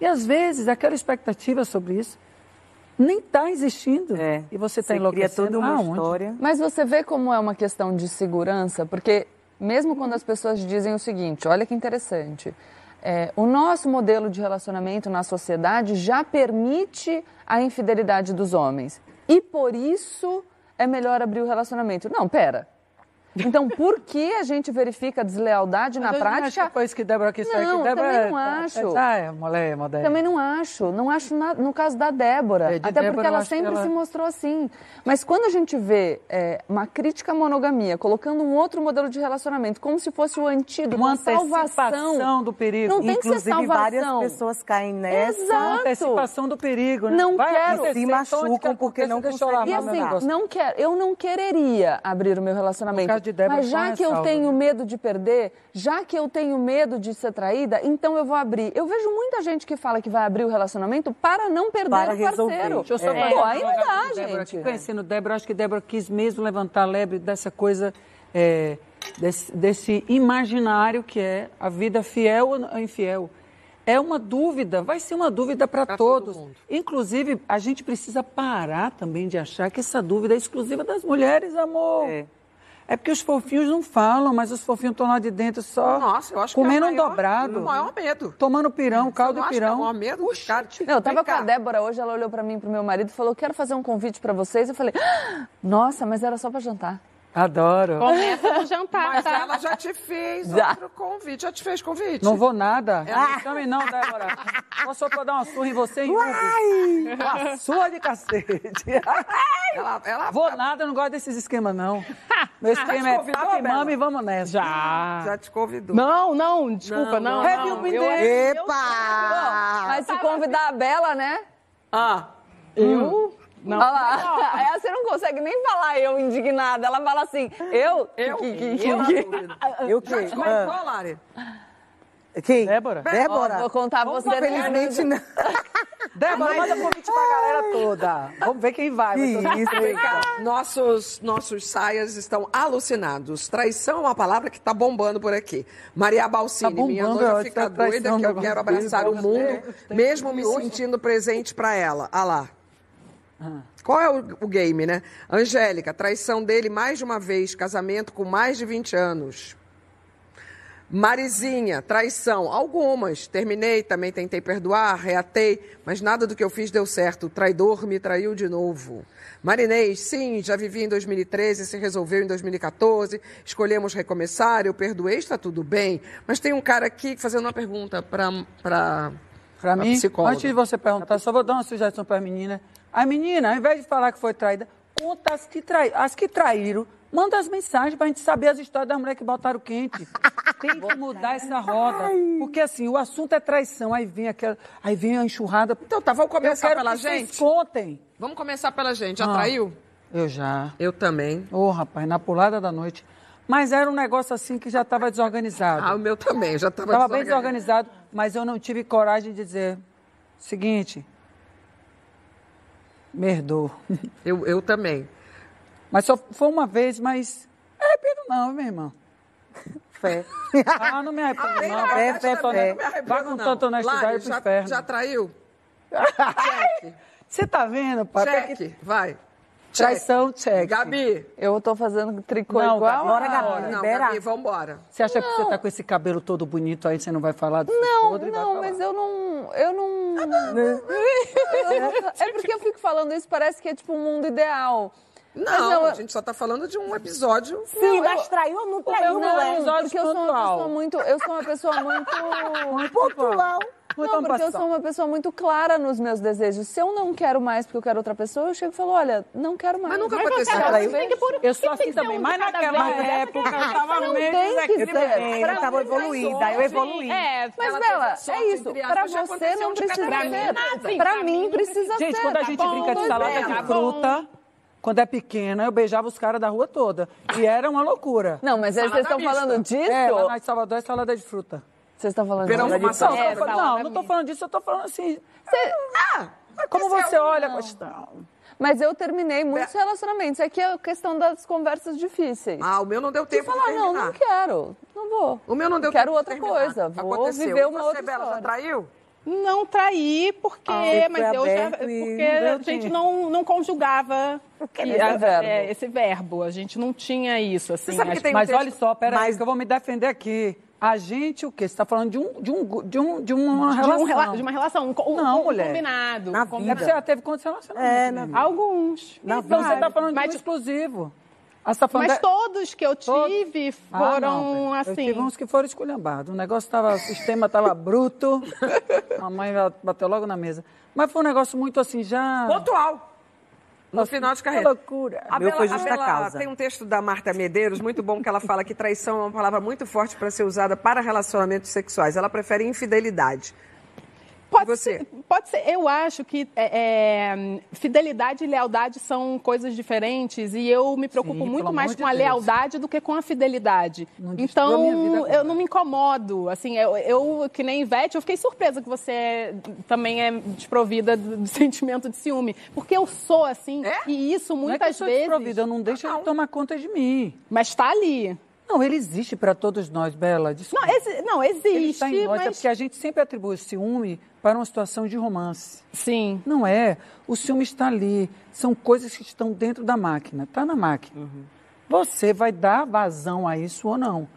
E às vezes aquela expectativa sobre isso nem está existindo. É, e você está enlouquecendo. toda uma história. Mas você vê como é uma questão de segurança, porque mesmo quando as pessoas dizem o seguinte, olha que interessante, é, o nosso modelo de relacionamento na sociedade já permite a infidelidade dos homens. E por isso é melhor abrir o relacionamento. Não, pera. Então, por que a gente verifica deslealdade na prática? Não foi isso que Débora quis dizer. Não, Débora, também não acho. Ah, é, mulher, mulher. Também não acho. Não acho na, no caso da Débora. É, até Débora, porque ela sempre ela... se mostrou assim. Mas quando a gente vê é, uma crítica à monogamia, colocando um outro modelo de relacionamento, como se fosse o antídoto, uma salvação do perigo. Não tem Inclusive, que ser salvação. várias pessoas caem nessa. Exato. Antecipação do perigo. Né? Não Vai quero. Se machucam porque não conseguem. E assim, não quero. Eu não quereria abrir o meu relacionamento. De Débora, mas já que eu tenho medo de perder, já que eu tenho medo de ser traída, então eu vou abrir. Eu vejo muita gente que fala que vai abrir o relacionamento para não perder para o parceiro. Deixa eu só é. Pô, aí não dá, gente. Conhecendo Débora, acho que Débora quis mesmo levantar a lebre dessa coisa é, desse, desse imaginário que é a vida fiel ou infiel. É uma dúvida, vai ser uma dúvida para todos. Inclusive, a gente precisa parar também de achar que essa dúvida é exclusiva das mulheres, amor. É. É porque os fofinhos não falam, mas os fofinhos estão lá de dentro só Nossa, eu acho comendo que é um dobrado. O maior medo. Tomando pirão, caldo de pirão. Que é o maior medo Puxa, cara. Não, eu tava com a Débora hoje, ela olhou para mim e pro meu marido e falou: "Quero fazer um convite para vocês". Eu falei: ah, "Nossa, mas era só para jantar". Adoro. Começa no jantar, Mas tá? ela já te fez já. outro convite. Já te fez convite? Não vou nada. Ah. Também não, Débora. Só só pra dar uma surra em você em Uai! Uma surra de cacete. Ela, ela... Vou nada, não gosto desses esquemas, não. Meu esquema é tapa e mama e vamos nessa. Já. Já te convidou. Não, não, desculpa, não. não, não. Eu, Epa! Bom, mas se convidar a Bela, né? Ah. Eu... Não. Olha lá. Ela, você não consegue nem falar eu indignada. Ela fala assim, eu? Eu? Que, que, que, eu? Eu que? Já ah. Lari? Quem? Débora. Débora. Oh, vou contar Vamos você. Infelizmente não. Débora, Mas... manda convite pra galera toda. Vamos ver quem vai. Que isso, nossos, nossos saias estão alucinados. Traição é uma palavra que tá bombando por aqui. Maria Balsini, tá minha noiva fica doida que eu quero abraçar o mundo, mesmo me sentindo presente para ela. Ah lá. Qual é o, o, game, né? Angélica, traição dele mais de uma vez, casamento com mais de 20 anos. Marizinha, traição, algumas. Terminei, também tentei perdoar, reatei, mas nada do que eu fiz deu certo. O traidor me traiu de novo. Marinês, sim, já vivi em 2013, se resolveu em 2014, escolhemos recomeçar, eu perdoei, está tudo bem. Mas tem um cara aqui fazendo uma pergunta para para mim, psicóloga. antes de você perguntar, só vou dar uma sugestão para a menina. A menina, ao invés de falar que foi traída, conta as que, trai... as que traíram. Manda as mensagens para a gente saber as histórias das mulheres que botaram quente. Tem que mudar essa roda. Porque assim, o assunto é traição. Aí vem aquela. Aí vem a enxurrada. Então tá, vamos começar pela que gente? Vocês contem. Vamos começar pela gente. Já ah, traiu? Eu já. Eu também. Ô, oh, rapaz, na pulada da noite. Mas era um negócio assim que já estava desorganizado. Ah, o meu também, já estava desorganizado. Estava bem desorganizado, mas eu não tive coragem de dizer, seguinte, Merdou. Eu, eu também. Mas só foi uma vez, mas arrependo não, minha irmã. Fé. Ah, não me arrependo ah, não. Fé, fé, fé. Vai com tanta honestidade pro inferno. Já traiu? Você tá vendo, pai? Cheque, vai. Traição, check. Gabi. Eu tô fazendo tricô não, igual. Bora, Gabi, não, libera. Gabi, vambora. Você acha não. que você tá com esse cabelo todo bonito aí, você não vai falar do Não, podre, não, mas eu não... Eu não... é porque eu fico falando isso, parece que é tipo um mundo ideal. Não, não, a gente só tá falando de um episódio. Sim, mas traiu ou não traiu, não, é? Porque eu sou uma pessoa muito... Eu sou uma pessoa muito... muito. Não, porque eu sou uma pessoa muito clara nos meus desejos. Se eu não quero mais porque eu quero outra pessoa, eu chego e falo, olha, não quero mais. Mas nunca aconteceu. Eu, eu sou assim também, mas naquela época eu tava meio Eu também, eu tava evoluída, eu evoluí. É, mas Bela, é isso. Pra você não precisa ser. Pra mim precisa ser. Gente, quando a gente brinca de salada de fruta quando é pequena, eu beijava os caras da rua toda. E era uma loucura. Não, mas aí vocês estão falando disso? É, lá na Salvador é salada de fruta. Vocês estão falando Verão de maçã. É, não, não estou falando disso, eu estou falando assim. Cê, ah, como você olha a questão. Mas eu terminei muitos é. relacionamentos. É que é a questão das conversas difíceis. Ah, o meu não deu tempo de falar, de não, não quero. Não vou. O meu não deu quero tempo outra coisa. Vou Aconteceu. viver uma você, outra Bela, história. já traiu? Não traí, porque, ah, mas eu já, porque a gente não, não conjugava esse, a, verbo. É, esse verbo. A gente não tinha isso, assim. Você sabe que tem mas um olha só, peraí, mas... que eu vou me defender aqui. A gente, o quê? Você está falando de, um, de, um, de, um, de uma de relação. Um, de uma relação, um, não, um mulher. combinado. Na combinado. Vida. Você já teve quantos relacionamentos? É, na... Alguns. Na então você está falando mas... de um exclusivo. Ah, tá Mas de... todos que eu tive todos? foram ah, não, assim. Eu tive uns que foram esculhambados. O negócio estava, o sistema estava bruto. A mãe bateu logo na mesa. Mas foi um negócio muito assim, já. Pontual. No final de carreira. Que loucura. A Meu Bela, foi justa a Bela, causa. Tem um texto da Marta Medeiros muito bom que ela fala que traição é uma palavra muito forte para ser usada para relacionamentos sexuais. Ela prefere infidelidade. Pode ser, pode ser. Eu acho que é, é, fidelidade e lealdade são coisas diferentes e eu me preocupo Sim, muito mais com de a Deus. lealdade do que com a fidelidade. Não então, eu não me incomodo. Assim, eu, eu, que nem Ivete, eu fiquei surpresa que você também é desprovida do sentimento de ciúme. Porque eu sou assim é? e isso muitas não é que eu vezes. Desprovida, eu não deixo ele tomar conta de mim. Mas está ali. Não, ele existe para todos nós, Bela. Desculpa. Não, esse, não existe. Ele está em nós, é mas... é porque a gente sempre atribui o ciúme para uma situação de romance. Sim. Não é. O ciúme está ali. São coisas que estão dentro da máquina. Está na máquina. Uhum. Você vai dar vazão a isso ou não.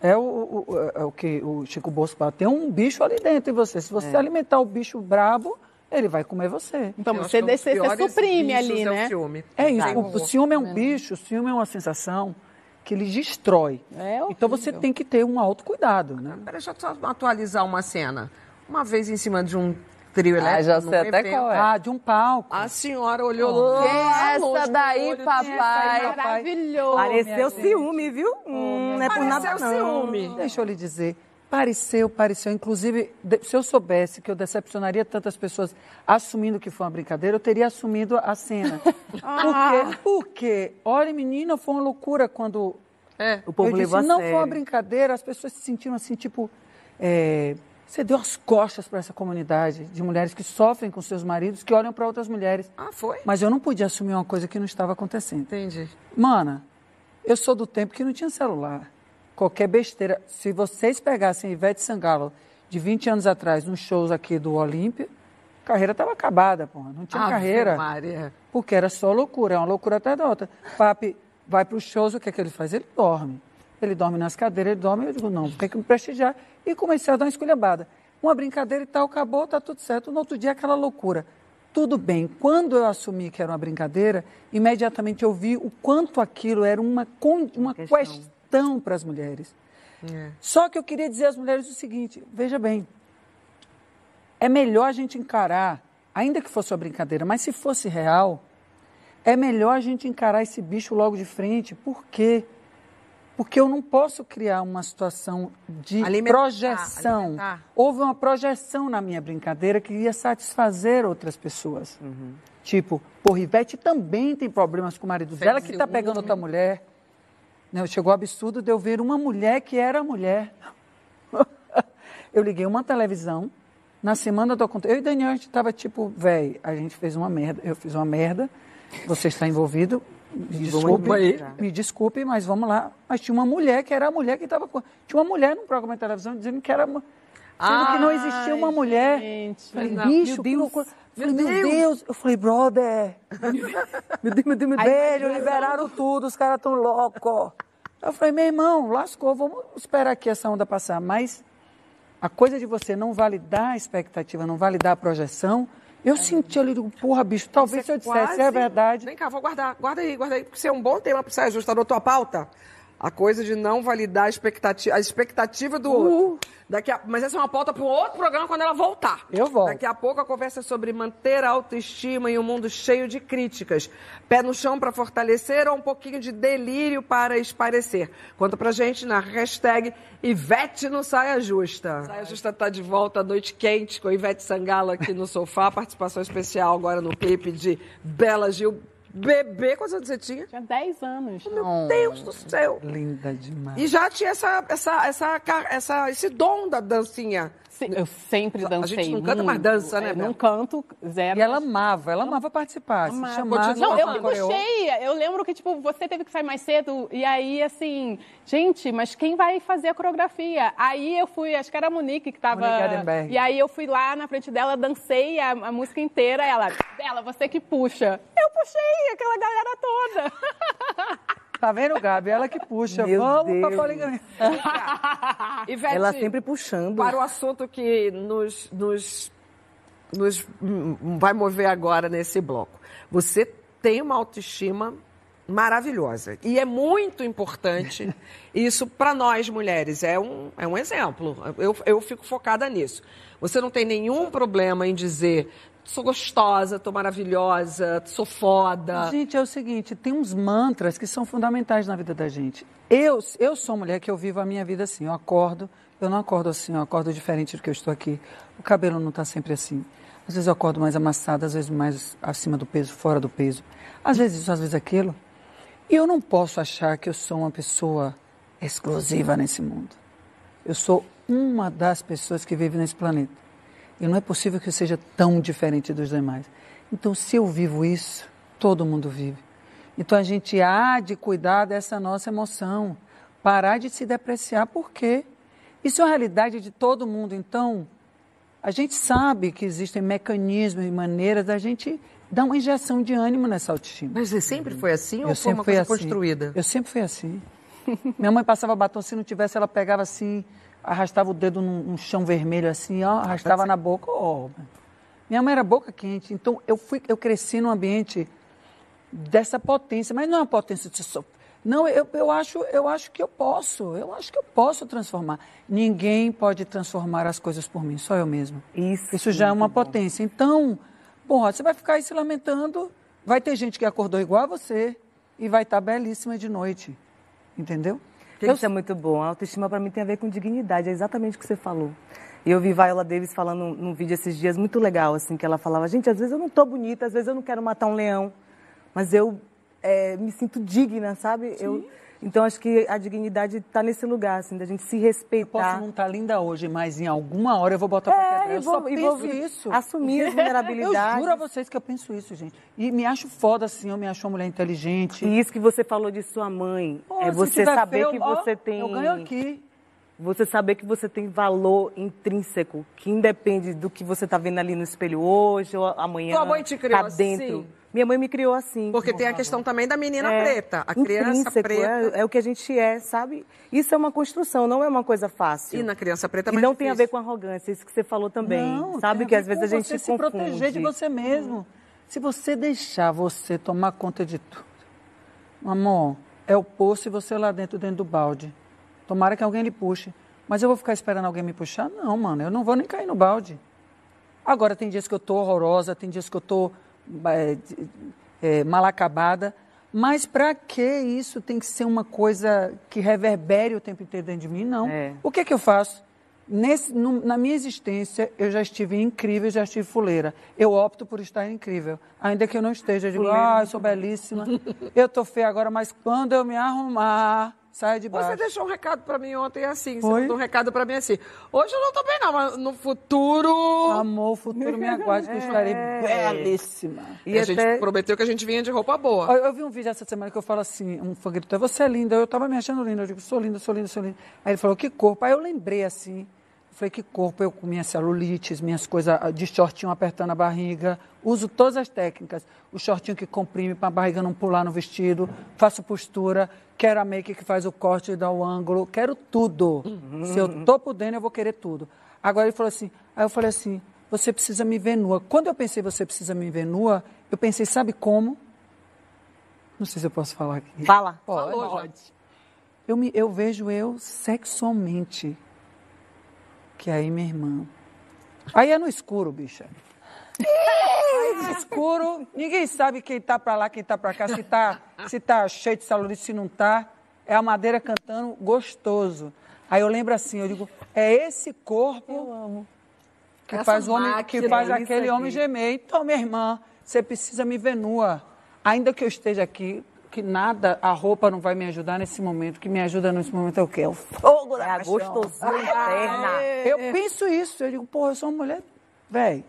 É o, o, é o que o Chico Bosco fala. Tem um bicho ali dentro de você. Se você é. alimentar o bicho brabo, ele vai comer você. Então você, você, você suprime ali, né? É, o ciúme. é isso. O, o ciúme é um bicho, o ciúme é uma sensação que ele destrói. É então você tem que ter um autocuidado, né? Deixa eu só atualizar uma cena. Uma vez em cima de um trio elétrico. Ah, já sei até evento. qual é. Ah, de um palco. A senhora olhou oh, lá. Essa daí, papai. Maravilhoso. Pareceu ciúme, viu? Hum, não é por nada não. ciúme. Deixa eu lhe dizer. Pareceu, pareceu. Inclusive, se eu soubesse que eu decepcionaria tantas pessoas assumindo que foi uma brincadeira, eu teria assumido a cena. ah. Por quê? Olha, menina, foi uma loucura quando é. o povo eu disse, não foi uma brincadeira, as pessoas se sentiram assim, tipo... É, você deu as costas para essa comunidade de mulheres que sofrem com seus maridos, que olham para outras mulheres. Ah, foi? Mas eu não podia assumir uma coisa que não estava acontecendo. Entendi. Mana, eu sou do tempo que não tinha celular qualquer besteira. Se vocês pegassem Ivete Sangalo de 20 anos atrás, nos shows aqui do Olímpia, a carreira estava acabada, porra. Não tinha carreira. Maria. Porque era só loucura, é uma loucura até da outra. Papi vai para os shows, o que é que ele faz? Ele dorme. Ele dorme nas cadeiras, ele dorme. Eu digo, não, tem que me prestigiar. E comecei a dar uma esculhambada. Uma brincadeira e tal, acabou, tá tudo certo. No outro dia, aquela loucura. Tudo bem. Quando eu assumi que era uma brincadeira, imediatamente eu vi o quanto aquilo era uma, uma questão questão para as mulheres. É. Só que eu queria dizer às mulheres o seguinte: veja bem, é melhor a gente encarar, ainda que fosse uma brincadeira, mas se fosse real, é melhor a gente encarar esse bicho logo de frente. Por quê? Porque eu não posso criar uma situação de alimentar, projeção. Alimentar. Houve uma projeção na minha brincadeira que ia satisfazer outras pessoas. Uhum. Tipo, por Ivete também tem problemas com o marido dela que está pegando outra mulher. Não, chegou o absurdo de eu ver uma mulher que era mulher. eu liguei uma televisão, na semana do acontecimento. Eu e Daniel, a gente estava tipo, velho, a gente fez uma merda, eu fiz uma merda, você está envolvido, me desculpe, me desculpe, mas vamos lá. Mas tinha uma mulher que era a mulher que estava. Tinha uma mulher num programa de televisão dizendo que era. Sendo Ai, que não existia uma mulher. Gente, falei, bicho, que loucura. Falei, meu Deus. Deus. Eu falei, brother. meu Deus, meu Deus, meu Deus, velho, liberaram tudo, os caras tão loucos. Eu falei, meu irmão, lascou, vamos esperar aqui essa onda passar. Mas a coisa de você não validar a expectativa, não validar a projeção, eu é. senti ali, porra, bicho, talvez se eu dissesse, quase... é verdade. Vem cá, vou guardar, guarda aí, guarda aí, porque isso é um bom tema para você ajustar na tua pauta. A coisa de não validar a expectativa, a expectativa do outro. Uh. Daqui a, mas essa é uma pauta para um outro programa quando ela voltar. Eu volto. Daqui a pouco a conversa é sobre manter a autoestima em um mundo cheio de críticas. Pé no chão para fortalecer ou um pouquinho de delírio para esparecer? Conta pra gente na hashtag Ivete no Saia Justa. Saia Justa está de volta à noite quente com Ivete Sangalo aqui no sofá. Participação especial agora no clipe de Bela Gil bebê, quantos anos você tinha? Tinha 10 anos. Meu oh, Deus do céu. Linda demais. E já tinha essa, essa, essa, essa, esse dom da dancinha. Sim, eu sempre dancei. A gente não canta mais dança, né? Eu não canto, zero. E ela amava, ela amava participar. Amava. Se chamava, não, eu me puxei. Eu lembro que, tipo, você teve que sair mais cedo. E aí, assim, gente, mas quem vai fazer a coreografia? Aí eu fui, acho que era a Monique que tava. Monique e aí eu fui lá na frente dela, dancei a, a música inteira. Ela, Bela, você que puxa. Eu puxei aquela galera toda. Tá vendo, Gabi? Ela que puxa. Meu Vamos Deus. pra poligamia. Ivete, Ela sempre puxando. Para o assunto que nos, nos, nos vai mover agora nesse bloco. Você tem uma autoestima maravilhosa. E é muito importante isso para nós mulheres. É um, é um exemplo. Eu, eu fico focada nisso. Você não tem nenhum problema em dizer sou gostosa, tô maravilhosa, sou foda. Gente, é o seguinte, tem uns mantras que são fundamentais na vida da gente. Eu, eu sou mulher que eu vivo a minha vida assim, eu acordo, Eu não acordo assim, eu acordo diferente do que eu estou aqui. O cabelo não está sempre assim. Às vezes eu acordo mais amassado, às vezes mais acima do peso, fora do peso. Às vezes isso, às vezes aquilo. E eu não posso achar que eu sou uma pessoa exclusiva nesse mundo. Eu sou uma das pessoas que vive nesse planeta. E não é possível que eu seja tão diferente dos demais. Então, se eu vivo isso, todo mundo vive. Então, a gente há de cuidar dessa nossa emoção, parar de se depreciar, porque isso é a realidade de todo mundo. Então, a gente sabe que existem mecanismos e maneiras da gente dar uma injeção de ânimo nessa autoestima. Mas você sempre foi assim eu ou foi uma coisa assim. construída? Eu sempre fui assim. Minha mãe passava batom, se não tivesse, ela pegava assim, arrastava o dedo num, num chão vermelho assim, ó, arrastava na boca. Ó. Minha mãe era boca quente, então eu fui, eu cresci num ambiente dessa potência, mas não é uma potência de não, eu, eu, acho, eu acho que eu posso, eu acho que eu posso transformar. Ninguém pode transformar as coisas por mim, só eu mesmo. Isso, Isso já é uma bom. potência. Então, bom, você vai ficar aí se lamentando, vai ter gente que acordou igual a você e vai estar belíssima de noite, entendeu? Eu... Isso é muito bom. A autoestima para mim tem a ver com dignidade, é exatamente o que você falou. E eu vi Viola Davis falando num vídeo esses dias muito legal, assim, que ela falava, gente, às vezes eu não tô bonita, às vezes eu não quero matar um leão, mas eu é, me sinto digna, sabe? Eu, então acho que a dignidade está nesse lugar, assim, da gente se respeitar. Eu posso não estar tá linda hoje, mas em alguma hora eu vou botar é, para quebrar. Eu vou, só penso vou, isso. Assumir as vulnerabilidades. eu juro a vocês que eu penso isso, gente. E me acho foda assim, eu me acho uma mulher inteligente. E isso que você falou de sua mãe, Pô, é você saber feio, que você ó, tem... Eu ganho aqui. Você saber que você tem valor intrínseco, que independe do que você está vendo ali no espelho hoje ou amanhã. Tua mãe te criou tá dentro. Assim? Minha mãe me criou assim. Porque tem a questão também da menina é, preta. A criança preta. É, é, o que a gente é, sabe? Isso é uma construção, não é uma coisa fácil. E na criança preta é mais E não difícil. tem a ver com arrogância, isso que você falou também. Não, sabe que às vezes a gente você se confunde. proteger de você mesmo. Se você deixar você tomar conta de tudo. Amor, é o poço e você lá dentro, dentro do balde. Tomara que alguém lhe puxe. Mas eu vou ficar esperando alguém me puxar? Não, mano, eu não vou nem cair no balde. Agora, tem dias que eu tô horrorosa, tem dias que eu tô é, é, mal acabada. Mas para que isso tem que ser uma coisa que reverbere o tempo inteiro dentro de mim? Não. É. O que, é que eu faço? Nesse, no, na minha existência, eu já estive incrível, já estive fuleira. Eu opto por estar incrível. Ainda que eu não esteja, eu digo, ah, eu sou belíssima, eu estou feia agora, mas quando eu me arrumar, Sai de baixo. Você deixou um recado para mim ontem assim. Você mandou um recado para mim assim. Hoje eu não tô bem, não, mas no futuro. Amor, o futuro me aguarde, que eu estarei é. belíssima. E, e a até... gente prometeu que a gente vinha de roupa boa. Eu, eu, vi um vídeo essa semana que eu falo assim: um fã gritou, você é linda. Eu tava me achando linda. Eu digo, sou linda, sou linda, sou linda. Aí ele falou, que corpo. Aí eu lembrei assim. Falei, que corpo, eu com minhas celulites, minhas coisas de shortinho apertando a barriga. Uso todas as técnicas. O shortinho que comprime para a barriga não pular no vestido. Faço postura. Quero a make que faz o corte e dá o ângulo. Quero tudo. Uhum. Se eu tô por dentro, eu vou querer tudo. Agora ele falou assim, aí eu falei assim, você precisa me ver nua. Quando eu pensei, você precisa me ver nua, eu pensei, sabe como? Não sei se eu posso falar aqui. Fala. Pode. Pode. Eu, me, eu vejo eu sexualmente que aí, minha irmã. Aí é no escuro, bicha. Aí no escuro, ninguém sabe quem tá para lá, quem tá para cá, se tá, se tá cheio de celulite, se não tá. É a madeira cantando gostoso. Aí eu lembro assim, eu digo, é esse corpo que Essa faz, o homem, que faz aquele homem gemer. Então, minha irmã, você precisa me ver nua. Ainda que eu esteja aqui que nada, a roupa não vai me ajudar nesse momento. O que me ajuda nesse momento é o quê? É o fogo da é paixão. a gostosura interna. Eu penso isso. Eu digo, pô, eu sou uma mulher... Velho,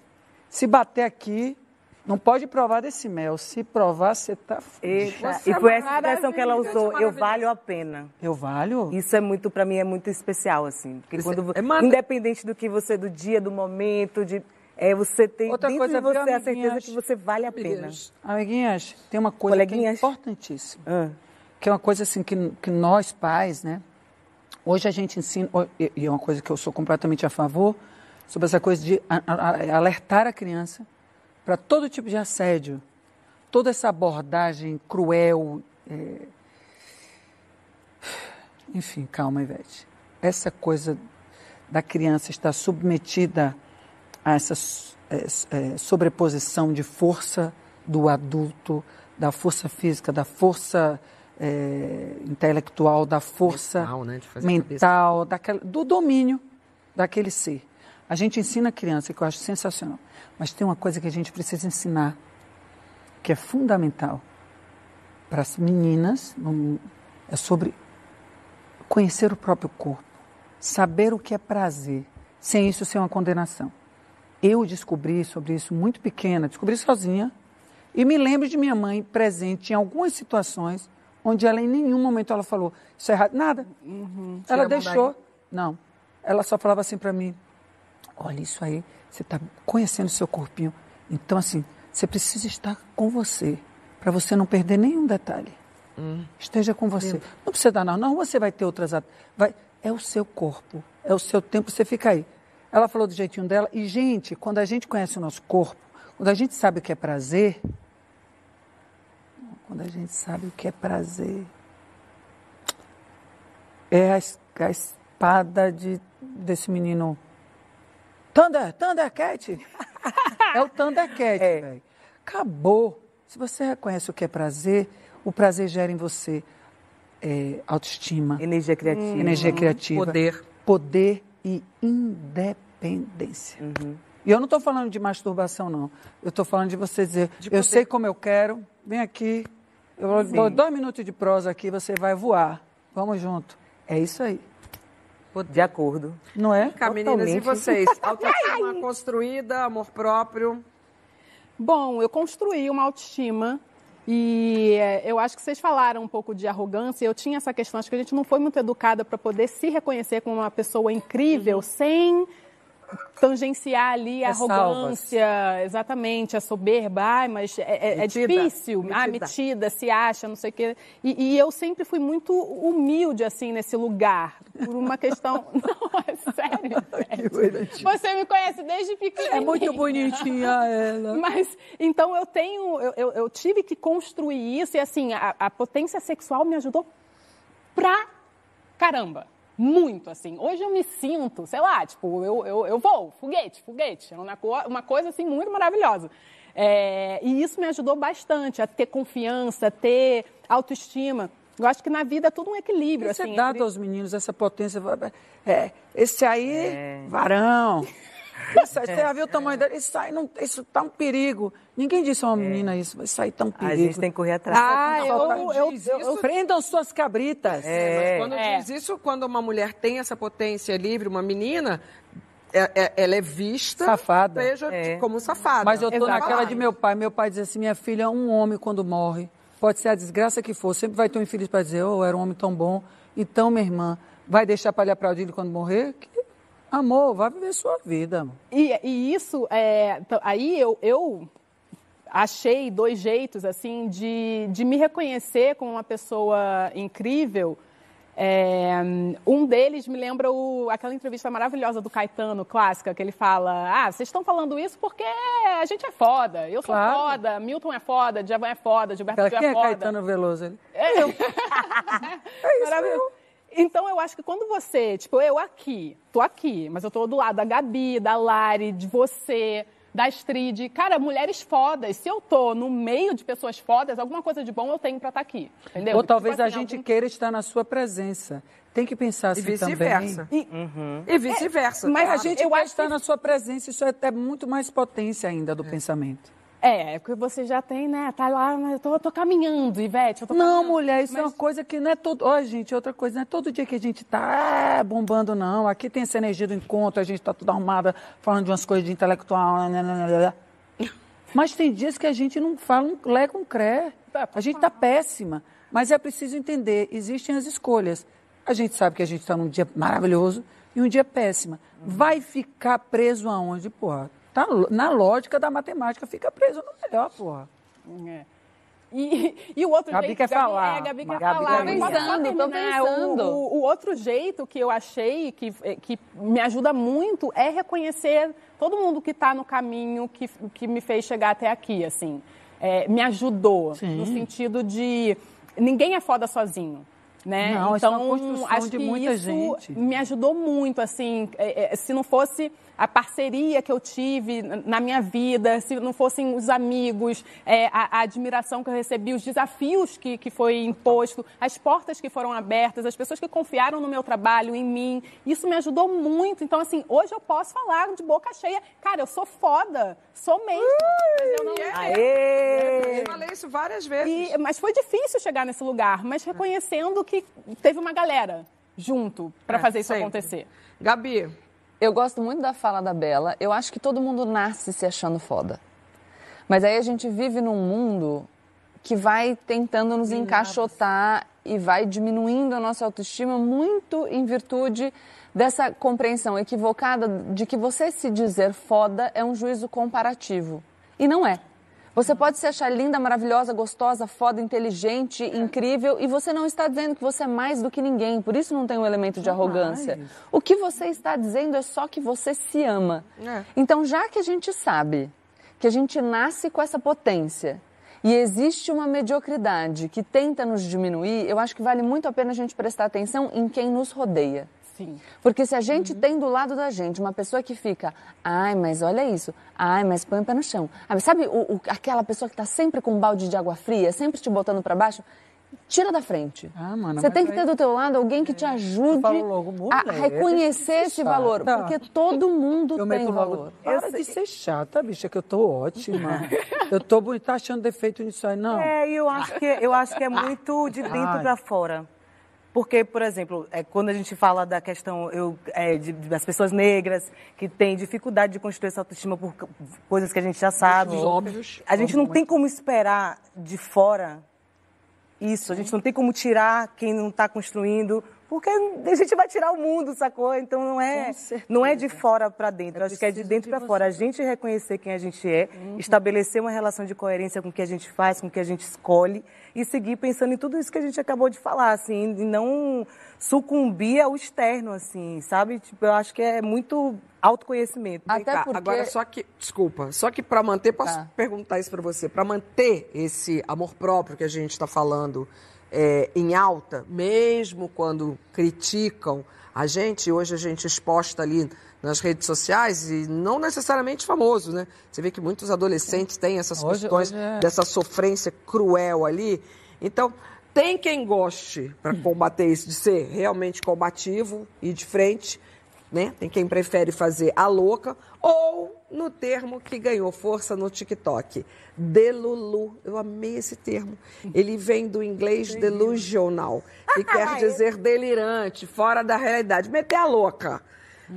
se bater aqui, não pode provar desse mel. Se provar, você tá... Eita. E foi essa expressão que ela usou. Eu valho a pena. Eu valho? Isso é muito, para mim, é muito especial, assim. Porque quando, é independente do que você, do dia, do momento, de é você tem Outra dentro coisa, de você a certeza que você vale a pena. Amiguinhas, tem uma coisa que é importantíssima. Ah. Que é uma coisa assim que, que nós pais, né? Hoje a gente ensina, e é uma coisa que eu sou completamente a favor, sobre essa coisa de alertar a criança para todo tipo de assédio, toda essa abordagem cruel. É... Enfim, calma, Ivete. Essa coisa da criança estar submetida a essa é, é, sobreposição de força do adulto, da força física, da força é, intelectual, da força mental, né? mental daquela, do domínio daquele ser. A gente ensina a criança, que eu acho sensacional, mas tem uma coisa que a gente precisa ensinar, que é fundamental para as meninas, é sobre conhecer o próprio corpo, saber o que é prazer, sem isso ser uma condenação. Eu descobri sobre isso muito pequena, descobri sozinha, e me lembro de minha mãe presente em algumas situações onde ela em nenhum momento ela falou isso é errado, nada. Uhum. Ela deixou, não. Ela só falava assim para mim, olha isso aí, você está conhecendo o seu corpinho, então assim você precisa estar com você para você não perder nenhum detalhe. Hum. Esteja com você. Não precisa dar não, não você vai ter outras vai é o seu corpo, é o seu tempo, você fica aí. Ela falou do jeitinho dela e gente, quando a gente conhece o nosso corpo, quando a gente sabe o que é prazer, quando a gente sabe o que é prazer. É a, a espada de, desse menino. Thunder, Thundercat. é o Thundercat, é. velho. Acabou. Se você reconhece o que é prazer, o prazer gera em você é, autoestima. Energia criativa. Energia criativa. Poder. Poder e independência. Uhum. E eu não estou falando de masturbação, não. Eu estou falando de você dizer, de eu sei como eu quero, vem aqui, eu Sim. dou dois minutos de prosa aqui, você vai voar. Vamos junto. É isso aí. De acordo. Não é? Cá, meninas, e vocês? Autoestima construída, amor próprio? Bom, eu construí uma autoestima e é, eu acho que vocês falaram um pouco de arrogância. Eu tinha essa questão, acho que a gente não foi muito educada para poder se reconhecer como uma pessoa incrível uhum. sem tangenciar ali a arrogância, salvas. exatamente, a soberba, ai, mas é, é, é difícil, metida. ah, metida, se acha, não sei o quê. E, e, eu sempre fui muito humilde, assim, nesse lugar, por uma questão... não, é sério, Você me conhece desde pequena. É muito bonitinha ela. Mas, então, eu tenho, eu, eu, eu tive que construir isso e, assim, a, a potência sexual me ajudou pra caramba. Muito, assim. Hoje eu me sinto, sei lá, tipo, eu, eu, eu vou, foguete, foguete. É uma, uma coisa, assim, muito maravilhosa. É, e isso me ajudou bastante a ter confiança, a ter autoestima. Eu acho que na vida é tudo um equilíbrio. Isso assim, é dado entre... aos meninos, essa potência. É, esse aí, é. varão. Isso, você já viu o tamanho dele? Isso aí não, isso tá um perigo. Ninguém disse a uma é. menina isso, isso aí tá um perigo. A gente tem que correr atrás. Ah, eu, eu, eu, eu, prendam suas cabritas. É. Mas quando é. diz isso, quando uma mulher tem essa potência livre, uma menina, é, é, ela é vista safada. Veja, é. como safada. Mas eu tô Exatamente. naquela de meu pai. Meu pai diz assim: minha filha, um homem quando morre, pode ser a desgraça que for, sempre vai ter um infeliz para dizer: oh, era um homem tão bom. Então, minha irmã, vai deixar para lhe aplaudir ele quando morrer? Que Amor, vai viver sua vida. E, e isso, é, aí eu, eu achei dois jeitos, assim, de, de me reconhecer como uma pessoa incrível. É, um deles me lembra o, aquela entrevista maravilhosa do Caetano, clássica, que ele fala: Ah, vocês estão falando isso porque a gente é foda, eu sou claro. foda, Milton é foda, Djavan é foda, Gilberto é foda. Quem é Caetano Veloso? Ele? É, eu. é isso Maravilhoso. Então eu acho que quando você, tipo, eu aqui, tô aqui, mas eu tô do lado da Gabi, da Lari, de você, da Astrid. Cara, mulheres fodas. Se eu tô no meio de pessoas fodas, alguma coisa de bom eu tenho para estar tá aqui. Entendeu? Ou talvez tipo, assim, a gente algum... queira estar na sua presença. Tem que pensar assim e vice-versa. E, uhum. e vice-versa. É, mas a gente eu quer estar que... na sua presença, isso é até muito mais potência ainda do é. pensamento. É, é porque você já tem, né? Tá lá, eu tô, tô caminhando, Ivete. Tô não, caminhando. mulher, isso é mas... é uma coisa que não é todo. Ó, gente, outra coisa, não é todo dia que a gente tá é, bombando, não. Aqui tem essa energia do encontro, a gente tá toda arrumada, falando de umas coisas de intelectual. Né, né, né, mas tem dias que a gente não fala um lé com cré. É, a gente tá péssima. Mas é preciso entender, existem as escolhas. A gente sabe que a gente está num dia maravilhoso e um dia péssima. Vai ficar preso aonde? Porra, Tá, na lógica da matemática, fica preso no melhor, porra. É. E, e o outro Gabi jeito. Quer Gabi, falar. É, Gabi quer Gabi falar. Quer pensando, tô pensando. O, o, o, outro jeito que eu achei que, que me ajuda muito é reconhecer todo mundo que está no caminho que, que me fez chegar até aqui, assim. É, me ajudou. Sim. No sentido de. Ninguém é foda sozinho. Né? Não, então, é uma construção acho de que muita isso gente. me ajudou muito, assim, é, é, se não fosse a parceria que eu tive na minha vida, se não fossem os amigos, é, a, a, admiração que eu recebi, os desafios que, que foi imposto, as portas que foram abertas, as pessoas que confiaram no meu trabalho, em mim, isso me ajudou muito. Então, assim, hoje eu posso falar de boca cheia, cara, eu sou foda, sou mesmo. mas eu não... Aê! Eu falei isso várias vezes. E, mas foi difícil chegar nesse lugar, mas reconhecendo que teve uma galera junto para é, fazer isso sempre. acontecer. Gabi, eu gosto muito da fala da Bela. Eu acho que todo mundo nasce se achando foda. Mas aí a gente vive num mundo que vai tentando nos encaixotar e vai diminuindo a nossa autoestima muito em virtude dessa compreensão equivocada de que você se dizer foda é um juízo comparativo. E não é. Você pode se achar linda, maravilhosa, gostosa, foda, inteligente, é. incrível, e você não está dizendo que você é mais do que ninguém. Por isso não tem um elemento de arrogância. O que você está dizendo é só que você se ama. É. Então, já que a gente sabe que a gente nasce com essa potência e existe uma mediocridade que tenta nos diminuir, eu acho que vale muito a pena a gente prestar atenção em quem nos rodeia. Sim. Porque se a gente uhum. tem do lado da gente uma pessoa que fica, ai, mas olha isso, ai, mas põe o pé no chão. Ah, sabe o, o, aquela pessoa que está sempre com um balde de água fria, sempre te botando para baixo? Tira da frente. Ah, mano, Você tem que ter do teu lado alguém que te é. ajude logo, a reconhecer esse valor. Porque todo mundo eu tem valor. Logo, para de ser chata, bicha, que eu tô ótima. eu tô bonita, tá achando defeito nisso aí, não? É, eu acho que, eu acho que é muito de dentro para fora. Porque, por exemplo, é, quando a gente fala da questão eu, é, de, das pessoas negras que têm dificuldade de construir essa autoestima por coisas que a gente já sabe. Óbvios. A gente não tem como esperar de fora isso. A gente não tem como tirar quem não está construindo porque a gente vai tirar o mundo, sacou? Então não é, não é de fora para dentro, é acho que é de dentro para fora. A gente reconhecer quem a gente é, uhum. estabelecer uma relação de coerência com o que a gente faz, com o que a gente escolhe e seguir pensando em tudo isso que a gente acabou de falar, assim, e não sucumbir ao externo, assim, sabe? Tipo, eu acho que é muito autoconhecimento. Até porque... Agora, só que, desculpa, só que para manter, posso tá. perguntar isso para você, para manter esse amor próprio que a gente está falando, é, em alta, mesmo quando criticam a gente, hoje a gente exposta ali nas redes sociais e não necessariamente famoso, né? Você vê que muitos adolescentes têm essas hoje, questões hoje é... dessa sofrência cruel ali. Então, tem quem goste para combater isso, de ser realmente combativo e de frente, né? Tem quem prefere fazer a louca ou no termo que ganhou força no TikTok, delulu. Eu amei esse termo. Ele vem do inglês delusional, que quer dizer delirante, fora da realidade, meter a louca.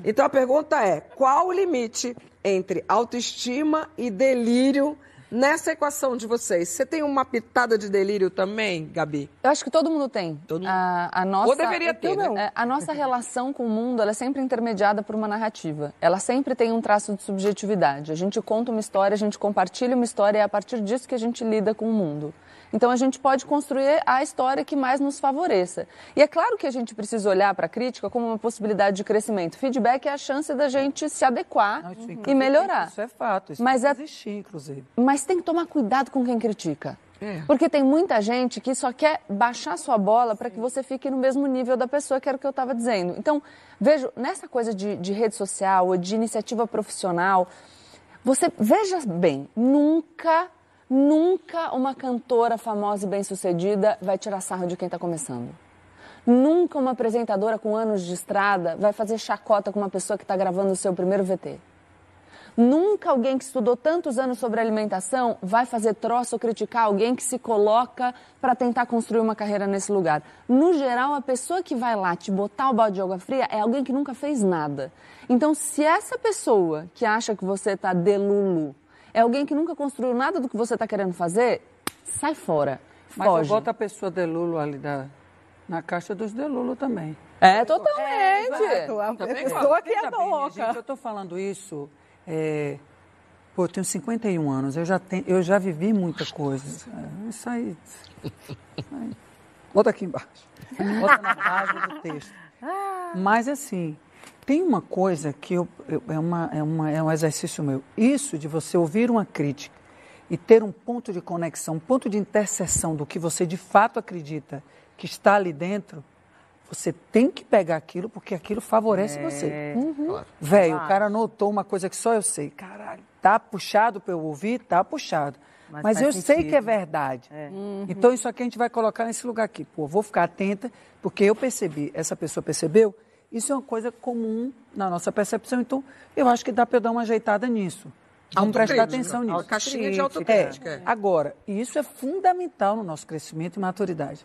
Então a pergunta é: qual o limite entre autoestima e delírio Nessa equação de vocês, você tem uma pitada de delírio também, Gabi? Eu acho que todo mundo tem. Todo mundo. A, a nossa, Ou deveria ter, né? É, a nossa relação com o mundo é sempre intermediada por uma narrativa. Ela sempre tem um traço de subjetividade. A gente conta uma história, a gente compartilha uma história e é a partir disso que a gente lida com o mundo. Então a gente pode construir a história que mais nos favoreça. E é claro que a gente precisa olhar para a crítica como uma possibilidade de crescimento. Feedback é a chance da gente se adequar Não, e melhorar. Isso é fato, isso mas é... existir, inclusive. Mas tem que tomar cuidado com quem critica. É. Porque tem muita gente que só quer baixar sua bola para que você fique no mesmo nível da pessoa, que era o que eu estava dizendo. Então, vejo, nessa coisa de, de rede social ou de iniciativa profissional, você veja bem, nunca Nunca uma cantora famosa e bem-sucedida vai tirar sarro de quem está começando. Nunca uma apresentadora com anos de estrada vai fazer chacota com uma pessoa que está gravando o seu primeiro VT. Nunca alguém que estudou tantos anos sobre alimentação vai fazer troço ou criticar alguém que se coloca para tentar construir uma carreira nesse lugar. No geral, a pessoa que vai lá te botar o balde de água fria é alguém que nunca fez nada. Então, se essa pessoa que acha que você está delulu é alguém que nunca construiu nada do que você está querendo fazer, sai fora. Mas foge. eu boto a pessoa Delulo ali da, na caixa dos Delulo também. É, totalmente. É, a pessoa que é louca. Gente, eu estou falando isso... É... Pô, eu tenho 51 anos, eu já, tenho, eu já vivi muita coisa. É, isso aí. Bota aqui embaixo. Bota na página do texto. Mas assim, tem uma coisa que eu, eu, é, uma, é, uma, é um exercício meu. Isso de você ouvir uma crítica e ter um ponto de conexão, um ponto de interseção do que você de fato acredita que está ali dentro, você tem que pegar aquilo porque aquilo favorece é, você. Uhum. Claro. Velho, claro. o cara notou uma coisa que só eu sei. Caralho, tá puxado para eu ouvir? Tá puxado. Mas, Mas eu sentido. sei que é verdade. É. Uhum. Então isso aqui a gente vai colocar nesse lugar aqui. Pô, vou ficar atenta, porque eu percebi, essa pessoa percebeu. Isso é uma coisa comum na nossa percepção. Então, eu acho que dá para eu dar uma ajeitada nisso. Vamos prestar atenção nisso. Caixinha de autocrítica. É. Agora, isso é fundamental no nosso crescimento e maturidade.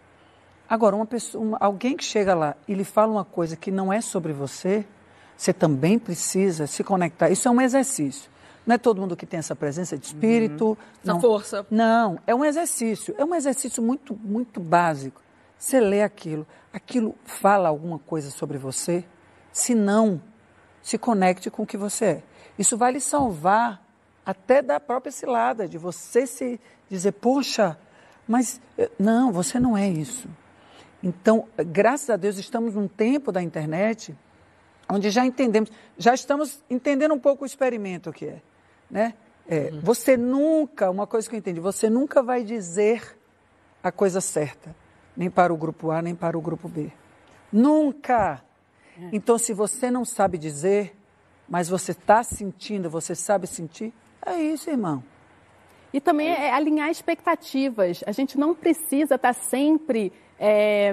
Agora, uma pessoa, uma, alguém que chega lá e lhe fala uma coisa que não é sobre você, você também precisa se conectar. Isso é um exercício. Não é todo mundo que tem essa presença de espírito. Uhum. Essa força. Não, é um exercício. É um exercício muito, muito básico. Você lê aquilo, aquilo fala alguma coisa sobre você. Se não, se conecte com o que você é. Isso vai lhe salvar até da própria cilada, de você se dizer, poxa, mas eh, não, você não é isso. Então, graças a Deus, estamos num tempo da internet onde já entendemos, já estamos entendendo um pouco o experimento que é, né? É, uhum. Você nunca, uma coisa que eu entendi, você nunca vai dizer a coisa certa, nem para o grupo A, nem para o grupo B. Nunca! É. Então, se você não sabe dizer, mas você está sentindo, você sabe sentir, é isso, irmão. E também é alinhar expectativas. A gente não precisa estar tá sempre é,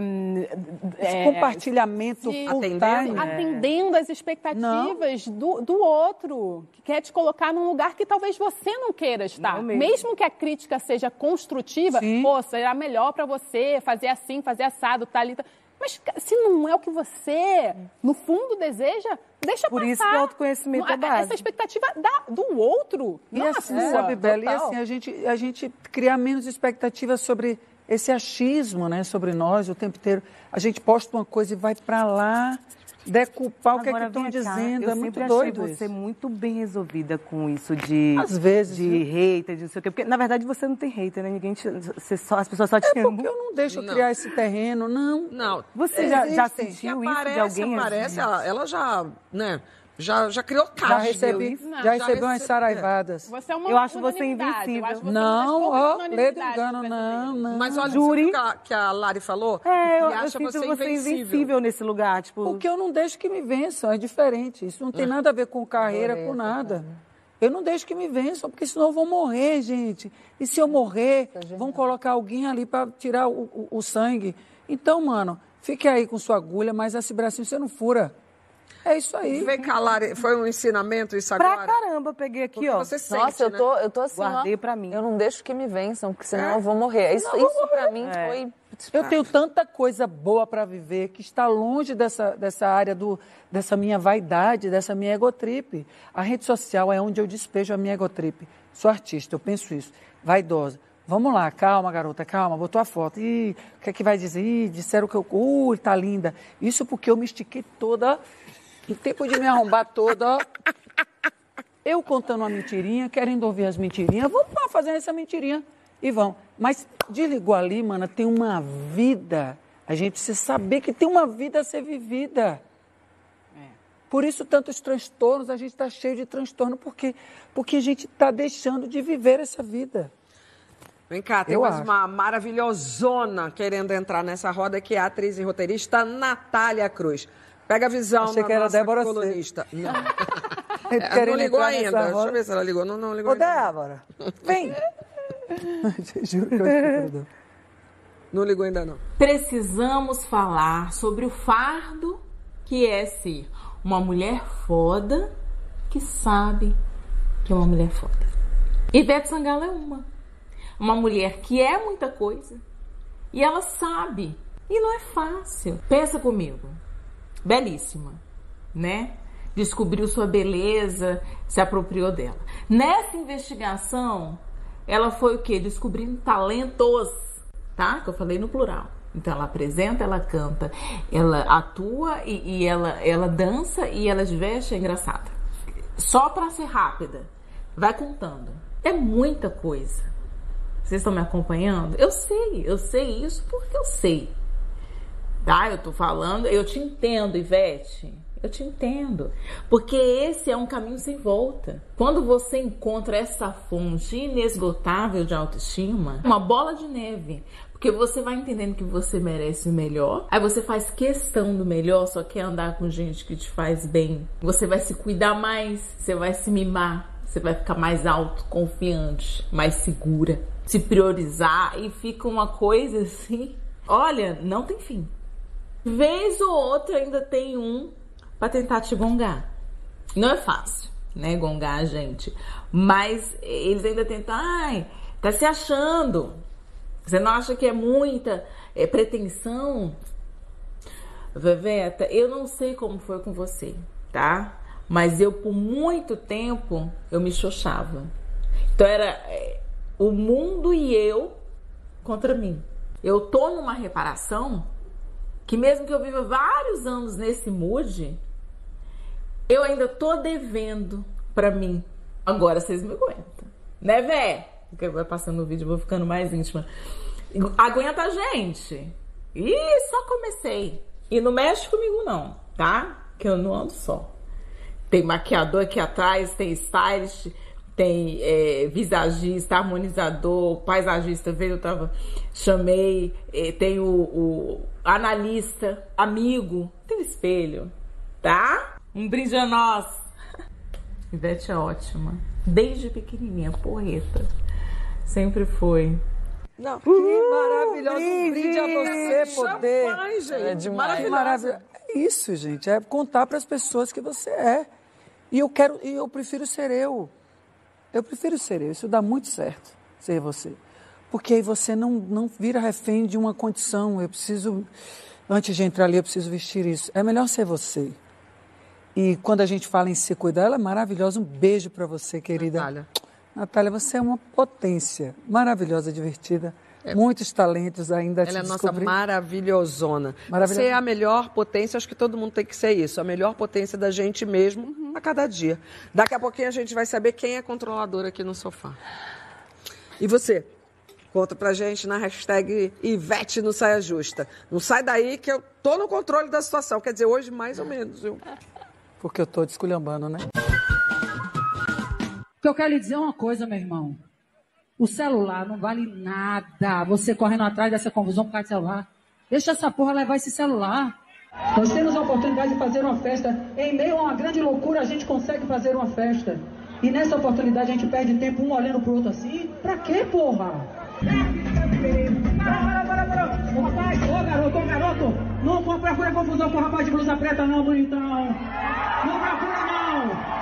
é, compartilhamento atendendo, atendendo as expectativas do, do outro, que quer te colocar num lugar que talvez você não queira estar. Não mesmo. mesmo. que a crítica seja construtiva, Sim. pô, será melhor para você fazer assim, fazer assado, tal tá, Mas se não é o que você, no fundo, deseja, deixa Por passar. isso que o autoconhecimento é básico. Essa expectativa da, do outro, e não assim, a sua. Sabe, Bela, e assim, a gente, a gente criar menos expectativas sobre esse achismo né, sobre nós o tempo inteiro. A gente posta uma coisa e vai para lá decupar Agora, o que é que estão dizendo. Eu é muito doido você isso. muito bem resolvida com isso de às vezes de viu? hater, de não sei o quê, porque na verdade você não tem hater, né? Ninguém te, você só, as pessoas só te é Porque eu não deixo não. criar esse terreno, não. Não. Você já, já sentiu isso de alguém? Aparece, ela, ela já, né? Já, já criou caixa. Já recebi, já, já recebi umas saraivadas. Você é uma eu acho você invencível. Você não, ó, oh, ledo engano, não, não. Mas olha Júri. que a, que a Lari falou. É, eu, acha eu sinto você, invencível. invencível nesse lugar. Tipo... Porque eu não deixo que me vençam, é diferente. Isso não tem nada a ver com carreira, com nada. Eu não deixo que me vençam, porque senão eu vou morrer, gente. E se eu morrer, vão colocar alguém ali para tirar o, o, o sangue. Então, mano, fique aí com sua agulha, mas esse bracinho você não fura. É isso aí. Vem calar, foi um ensinamento isso agora? Pra caramba, peguei aqui, porque ó. Você sente, Nossa, eu né? tô, eu tô assim, Guardei ó, pra mim. Eu não deixo que me vençam, porque senão é? eu vou morrer. Isso, não, isso pra mim é. foi... Eu tenho tanta coisa boa para viver que está longe dessa, dessa área do, dessa minha vaidade, dessa minha egotrip. A rede social é onde eu despejo a minha egotrip. Sou artista, eu penso isso. Vaidosa. Vamos lá, calma, garota, calma, botou a foto. Ih, o que é que vai dizer? Ih, disseram que eu. Ui, tá linda. Isso porque eu me estiquei toda no tempo de me arrombar toda, ó. Eu contando uma mentirinha, querendo ouvir as mentirinhas, vamos lá fazendo essa mentirinha e vão. Mas desligou ali, mana, tem uma vida. A gente precisa saber que tem uma vida a ser vivida. É. Por isso, tantos transtornos, a gente está cheio de transtorno, porque, porque a gente está deixando de viver essa vida. Vem cá, tem Eu mais acho. uma maravilhosona querendo entrar nessa roda, que é a atriz e roteirista Natália Cruz. Pega a visão Achei que era Débora colunista. C. Não. é, não ligou ainda. Deixa eu ver se ela ligou. Não, não ligou Ô, ainda. Débora, vem. Juro que eu Não ligou ainda não. Precisamos falar sobre o fardo que é ser uma mulher foda que sabe que é uma mulher foda. Ivete Sangalo é uma. Uma mulher que é muita coisa e ela sabe. E não é fácil. Pensa comigo belíssima, né? Descobriu sua beleza, se apropriou dela. Nessa investigação, ela foi o quê? Descobrindo talentos, tá? Que eu falei no plural. Então ela apresenta, ela canta, ela atua e, e ela, ela dança e ela veste, é engraçada. Só para ser rápida, vai contando. É muita coisa. Vocês estão me acompanhando? Eu sei, eu sei isso porque eu sei tá? Eu tô falando, eu te entendo, Ivete. eu te entendo. Porque esse é um caminho sem volta. Quando você encontra essa fonte inesgotável de autoestima, uma bola de neve. Porque você vai entendendo que você merece o melhor. Aí você faz questão do melhor, só quer andar com gente que te faz bem. Você vai se cuidar mais, você vai se mimar, você vai ficar mais autoconfiante, mais segura, se priorizar e fica uma coisa assim. Olha, não tem fim. Vez ou outra ainda tem um para tentar te gongar. Não é fácil, né, gongar a gente. Mas eles ainda tentam, ai, tá se achando. Você não acha que é muita é, pretensão? Veveta, eu não sei como foi com você, tá? Mas eu, por muito tempo, eu me xoxava. Então era é, o mundo e eu contra mim. Eu tô numa reparação que mesmo que eu viva vários anos nesse mood, eu ainda tô devendo para mim. Agora vocês me aguentam. Né, vé? Porque vai passando o vídeo, eu vou ficando mais íntima. Aguenta a gente. E só comecei. E não mexe comigo não, tá? Que eu não ando só. Tem maquiador aqui atrás, tem stylist, tem é, visagista, harmonizador, paisagista, veio, eu tava, chamei, é, tem o, o, analista, amigo, tem o espelho, tá? Um brinde a nós. Ivete é ótima, desde pequenininha, porreta, sempre foi. Não, que uh, maravilhoso, um brinde a você poder. Champanhe, gente. É demais. Maravilhoso. Isso, gente, é contar para as pessoas que você é. E eu quero, e eu prefiro ser eu. Eu prefiro ser eu. Isso dá muito certo, ser você. Porque aí você não, não vira refém de uma condição. Eu preciso, antes de entrar ali, eu preciso vestir isso. É melhor ser você. E quando a gente fala em se cuidar, ela é maravilhosa. Um beijo para você, querida. Natália. Natália, você é uma potência. Maravilhosa, divertida. É. Muitos talentos ainda Ela é a nossa maravilhosona. Você é a melhor potência, acho que todo mundo tem que ser isso. A melhor potência da gente mesmo uhum. a cada dia. Daqui a pouquinho a gente vai saber quem é controlador aqui no sofá. E você? Conta pra gente na hashtag Ivete no Saia Justa. Não sai daí que eu tô no controle da situação. Quer dizer, hoje mais ou menos, viu? Porque eu tô desculhambando, né? O que eu quero lhe dizer é uma coisa, meu irmão. O celular não vale nada. Você correndo atrás dessa confusão por causa do celular. Deixa essa porra levar esse celular. Nós temos a oportunidade de fazer uma festa. Em meio a uma grande loucura, a gente consegue fazer uma festa. E nessa oportunidade a gente perde tempo um olhando pro outro assim. Pra quê, porra? Ô rapaz, ô garoto, ô garoto, não procura confusão com o rapaz de blusa preta, não, bonitão. Não procura, não.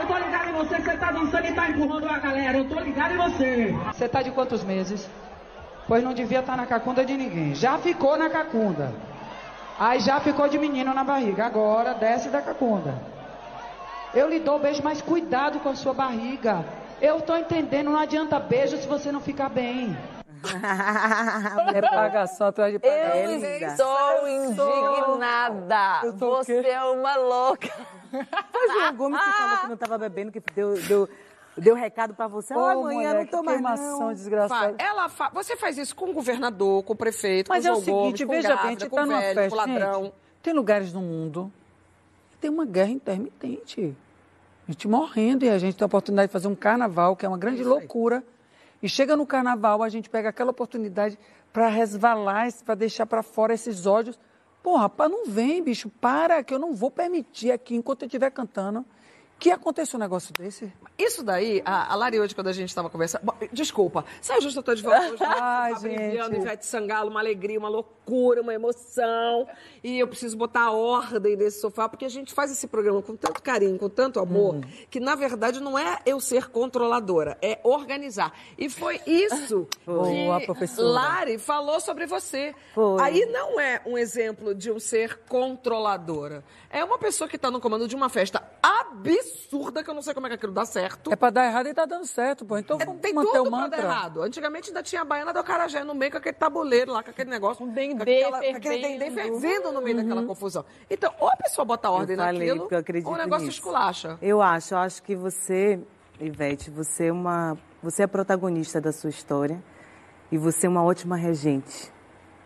Eu tô ligado em você, você tá dançando e tá empurrando a galera. Eu tô ligado em você. Você tá de quantos meses? Pois não devia estar tá na cacunda de ninguém. Já ficou na cacunda. Aí já ficou de menino na barriga. Agora desce da cacunda. Eu lhe dou beijo, mas cuidado com a sua barriga. Eu tô entendendo, não adianta beijo se você não ficar bem. é pagação atrás de pagação. Eu estou indignada. Você é uma louca. Foi João Gomes que falou que não estava bebendo, que deu, deu, deu recado para você. Olha, amanhã não tô mais não. desgraçada. Ela fa... Você faz isso com o governador, com o prefeito, Mas com o é o seguinte, Gomes, com veja bem, a gente com tá numa velho, festa. com ladrão. Gente, tem lugares no mundo que tem uma guerra intermitente. A gente morrendo e a gente tem a oportunidade de fazer um carnaval, que é uma grande loucura. E chega no carnaval, a gente pega aquela oportunidade para resvalar, para deixar para fora esses ódios. Pô, rapaz, não vem, bicho, para, que eu não vou permitir aqui, enquanto eu estiver cantando, que aconteça um negócio desse? Isso daí, a, a Lari hoje, quando a gente estava conversando. Desculpa, saiu justo, eu tô de volta hoje. Ai, gente. Ivete Sangalo, uma alegria, uma loucura, uma emoção. E eu preciso botar ordem nesse sofá, porque a gente faz esse programa com tanto carinho, com tanto amor, hum. que na verdade não é eu ser controladora, é organizar. E foi isso Boa, que professora. Lari falou sobre você. Foi. Aí não é um exemplo de um ser controladora. É uma pessoa que está no comando de uma festa absurda, que eu não sei como é que aquilo dá certo. É para dar errado e tá dando certo, pô. Então é, vamos tem manter tudo o mantra. Pra dar errado. Antigamente ainda tinha a baiana do Acarajé no meio com aquele tabuleiro lá, com aquele negócio. Um dendê com, aquela, com aquele dendê fervendo no meio uhum. daquela confusão. Então, ou a pessoa bota ordem eu falei, naquilo, ou o negócio nisso. esculacha. Eu acho, eu acho que você, Ivete, você é uma... Você é protagonista da sua história e você é uma ótima regente.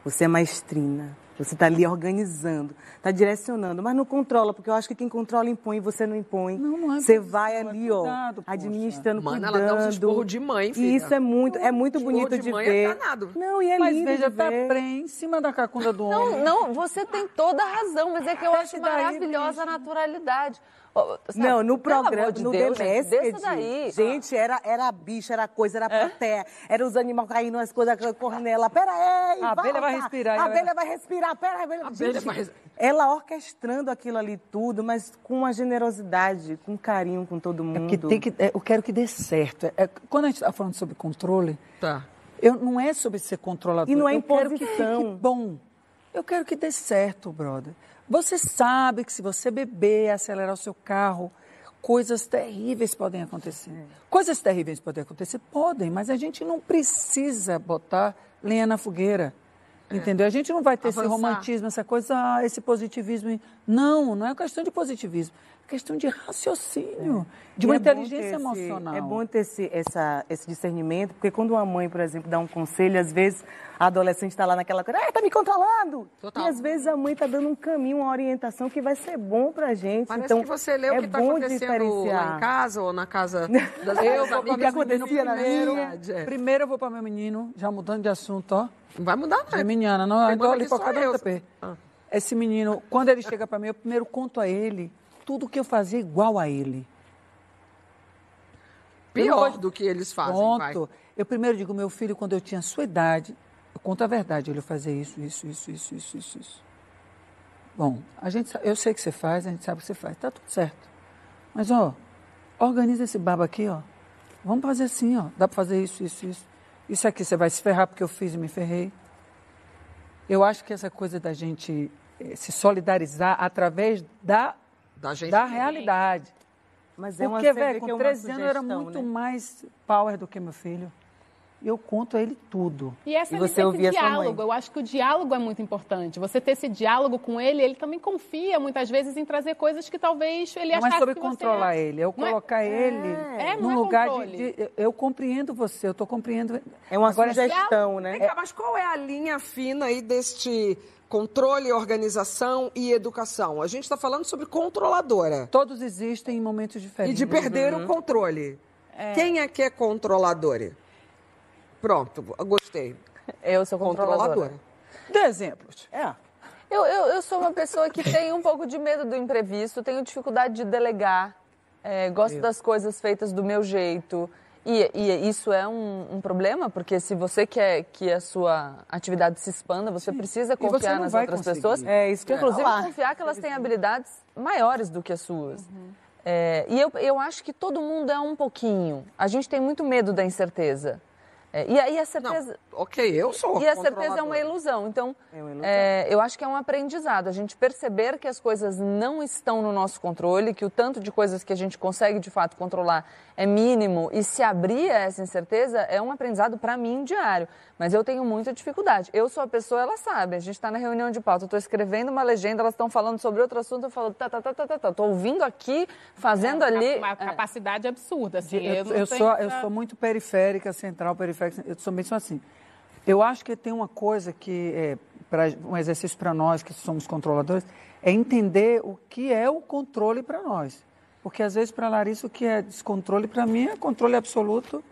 Você é maestrina. Você está ali organizando, está direcionando, mas não controla, porque eu acho que quem controla impõe, você não impõe. Não, não é Você vai é ali, ó, cuidado, administrando, Mano, cuidando. ela dá um esporro de mãe, filha. E isso é muito, é muito bonito de, de mãe ver. É danado. Não, e é mas lindo veja, de tá ver. pré em cima da cacunda do Não, homem. não, você tem toda a razão, mas é que eu acho daí, maravilhosa a naturalidade. Sabe, Não, no programa, de no Deus, gente, daí. gente, era, era bicho, era coisa, era plateia, era os animais caindo, as coisas correndo nela. Pera aí, A abelha vai respirar, A abelha vai respirar, pera aí. abelha- abelha Gente, vai res- Ela orquestrando aquilo ali tudo, mas com uma generosidade, com carinho com todo mundo. Porque tem que, é, eu quero que dê certo. É, é, quando a gente está falando sobre controle, Tá. eu, não é sobre ser controlador. E não é eu quero que fique bom. Eu quero que dê certo, brother. Você sabe que se você beber, acelerar o seu carro, coisas terríveis podem acontecer. Coisas terríveis podem acontecer? Podem, mas a gente não precisa botar lenha na fogueira. Entendeu? A gente não vai ter esse Avançar. romantismo, essa coisa, ah, esse positivismo. Não, não é questão de positivismo. É questão de raciocínio, de uma é inteligência esse- emocional. É bom ter esse, essa, esse discernimento, porque quando uma mãe, por exemplo, dá um conselho, às vezes a adolescente está lá naquela coisa, ah, tá me controlando. Total. E às vezes a mãe está dando um caminho, uma orientação que vai ser bom pra gente. Parece então, que você leu é o que está acontecendo lá em casa ou na casa das Eu vou O que acontecia na primeiro. É. primeiro eu vou para meu menino, já mudando de assunto, ó. Não vai mudar, não. Geminiana, não, então manda ali eu. no tapete. Ah. Esse menino, quando ele chega para mim, eu primeiro conto a ele tudo que eu fazia igual a ele. Pior do que eles fazem, vai. Pronto. Eu primeiro digo, meu filho, quando eu tinha sua idade, eu conto a verdade, ele fazia isso, isso, isso, isso, isso, isso, isso. Bom, a gente, eu sei que você faz, a gente sabe o que você faz, tá tudo certo. Mas, ó, organiza esse baba aqui, ó. Vamos fazer assim, ó. Dá para fazer isso, isso, isso. Isso aqui você vai se ferrar porque eu fiz e me ferrei. Eu acho que essa coisa da gente eh, se solidarizar através da, Da gente. da realidade. Mas é uma, Porque, velho, com é uma 13 anos eu era muito né? mais power do que meu filho. E eu conto a ele tudo. E, essa, E você esse diálogo, eu acho que o diálogo é muito importante. Você ter esse diálogo com ele, ele também confia muitas vezes em trazer coisas que talvez ele Não é achasse sobre que você... controlar ele, é eu Não é- colocar ele É, num é lugar de, de- eu, eu compreendo você, eu estou compreendendo. É uma Agora, sugestão, né? Vem cá, mas qual é a linha fina aí deste controle, organização e educação? A gente está falando sobre controladora. Todos existem em momentos E diferentes. de perder o controle. Quem é que é controladora? Pronto, gostei. Eu sou controladora. Controladora. Dê exemplos. É. Eu, eu, eu sou uma pessoa que tem um pouco de medo do imprevisto, tenho dificuldade de delegar, é, gosto das coisas feitas do meu jeito. E, e isso é um, um problema, porque se você quer que a sua atividade se expanda, você precisa você confiar não nas outras conseguir. pessoas. É isso que Inclusive, falar. confiar que elas têm habilidades maiores do que as suas. É, e eu, eu acho que todo mundo é um pouquinho. A gente tem muito medo da incerteza. É, e aí a Não, certeza. ok, eu sou E a certeza é uma ilusão. Então, É uma ilusão. é, eu acho que é um aprendizado. A gente perceber que as coisas não estão no nosso controle, que o tanto de coisas que a gente consegue de fato controlar é mínimo e se abrir a essa incerteza é um aprendizado para mim diário. Mas eu tenho muita dificuldade. Eu sou a pessoa, ela sabe. A gente está na reunião de pauta, eu estou escrevendo uma legenda, elas estão falando sobre outro assunto, eu falo, tá, tá, tá, tá, tá, tá. Tô ouvindo aqui, fazendo ali. Uma É. capacidade absurda, assim. Eu, eu tenho sou, eu sou muito periférica, central, periférica. Eu sou sou assim. Eu acho que tem uma coisa que é pra, um exercício para nós que somos controladores é entender o que é o controle para nós. Porque às vezes para Larissa o que é descontrole para mim é controle absoluto.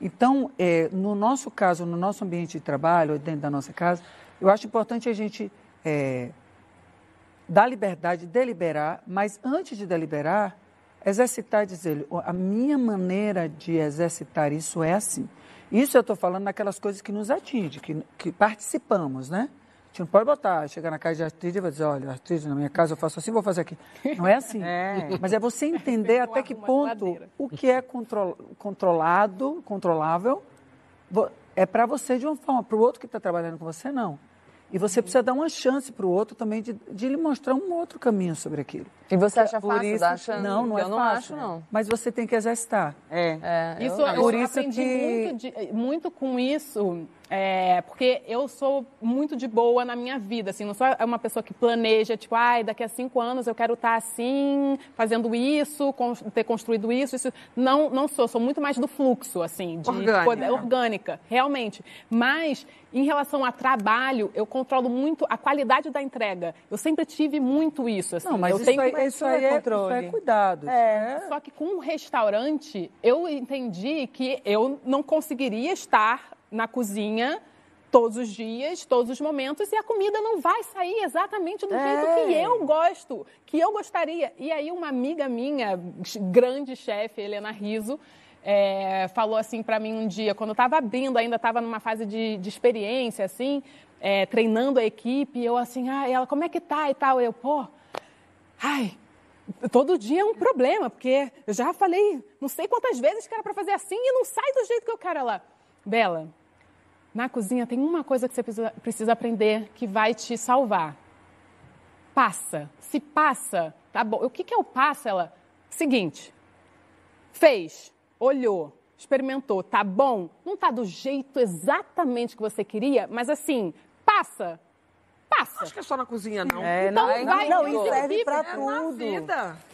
Então, é, no nosso caso, no nosso ambiente de trabalho, dentro da nossa casa, eu acho importante a gente é, dar liberdade, deliberar, mas antes de deliberar, exercitar e dizer, "Ó, a minha maneira de exercitar isso é assim. Isso eu estou falando naquelas coisas que nos atingem, que, que participamos, né? A gente não pode botar, chegar na casa de artrite e vai dizer, olha, artrite na minha casa eu faço assim, vou fazer aqui. Não é assim. Mas é você entender até que ponto o que é contro- controlado, controlável, é para você de uma forma, para o outro que está trabalhando com você, não. E você precisa dar uma chance para o outro também de, de lhe mostrar um outro caminho sobre aquilo. E você acha Por fácil isso dar chance? Não, não é eu não fácil. acho, não. Mas você tem que exercitar. É. É, Isso, eu, eu, Por isso aprendi que- muito, de- muito com isso É, porque eu sou muito de boa na minha vida, assim, não sou uma pessoa que planeja, tipo, ai, daqui a cinco anos eu quero estar assim, fazendo isso, ter construído isso, isso. Não, não sou, sou muito mais do fluxo, assim, de orgânica. Poder, orgânica, realmente. Mas, em relação a trabalho, eu controlo muito a qualidade da entrega. Eu sempre tive muito isso, assim. Não, mas eu isso, tenho... aí, isso, aí é, isso é cuidado. É. Só que com o restaurante, eu entendi que eu não conseguiria estar na cozinha todos os dias, todos os momentos, e a comida não vai sair exatamente do é. jeito que eu gosto, que eu gostaria. E aí uma amiga minha, grande chefe, Helena Riso, é, falou assim para mim um dia, quando eu estava abrindo, ainda estava numa fase de, de experiência, assim, é, treinando a equipe, eu assim, ah, ela, como é que tá e tal? Eu, pô, ai, todo dia é um problema, porque eu já falei não sei quantas vezes que era para fazer assim e não sai do jeito que eu quero ela. Bela, na cozinha tem uma coisa que você precisa, precisa aprender que vai te salvar. Passa. Se passa, tá bom. O que, que é o passa? Ela, seguinte, fez, olhou, experimentou, tá bom? Não tá do jeito exatamente que você queria, mas assim, passa passa. Acho que é só na cozinha, não. É, então, não, vai, não, não serve para é tudo.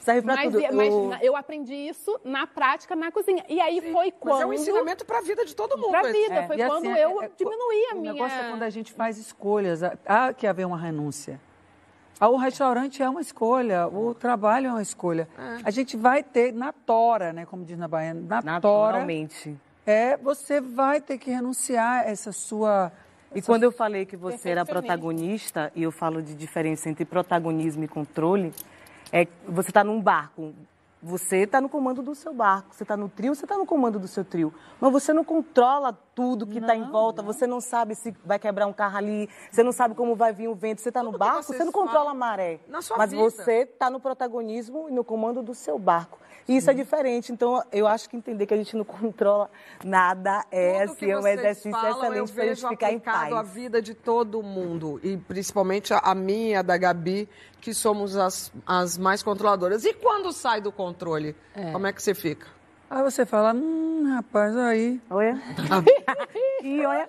Serve para tudo. Mas eu aprendi isso na prática, na cozinha. E aí Sim, foi quando... Mas é um ensinamento para a vida de todo mundo. Para a vida. Foi e quando assim, eu é, é diminuí a minha... O negócio é quando a gente faz escolhas. Há que haver uma renúncia. Ah, o restaurante é uma escolha, o trabalho é uma escolha. É. A gente vai ter na tora, né, como diz na Baiana, na Naturalmente. tora. É, você vai ter que renunciar a essa sua e quando eu falei que você era protagonista, e eu falo de diferença entre protagonismo e controle, é você está num barco, você está no comando do seu barco, você está no trio, você está no comando do seu trio. Mas você não controla tudo que está em volta, não. você não sabe se vai quebrar um carro ali, você não sabe como vai vir o vento. Você está no barco, você não controla a maré. mas vida. você está no protagonismo e no comando do seu barco. E isso é diferente. Então, eu acho que entender que a gente não controla nada é assim, é um exercício falam, excelente para a gente ficar em paz. a vida de todo mundo, e principalmente a minha, da Gabi, que somos as, as mais controladoras. E quando sai do controle, é. como é que você fica? Aí você fala, hum, rapaz, aí. Olha. e olha.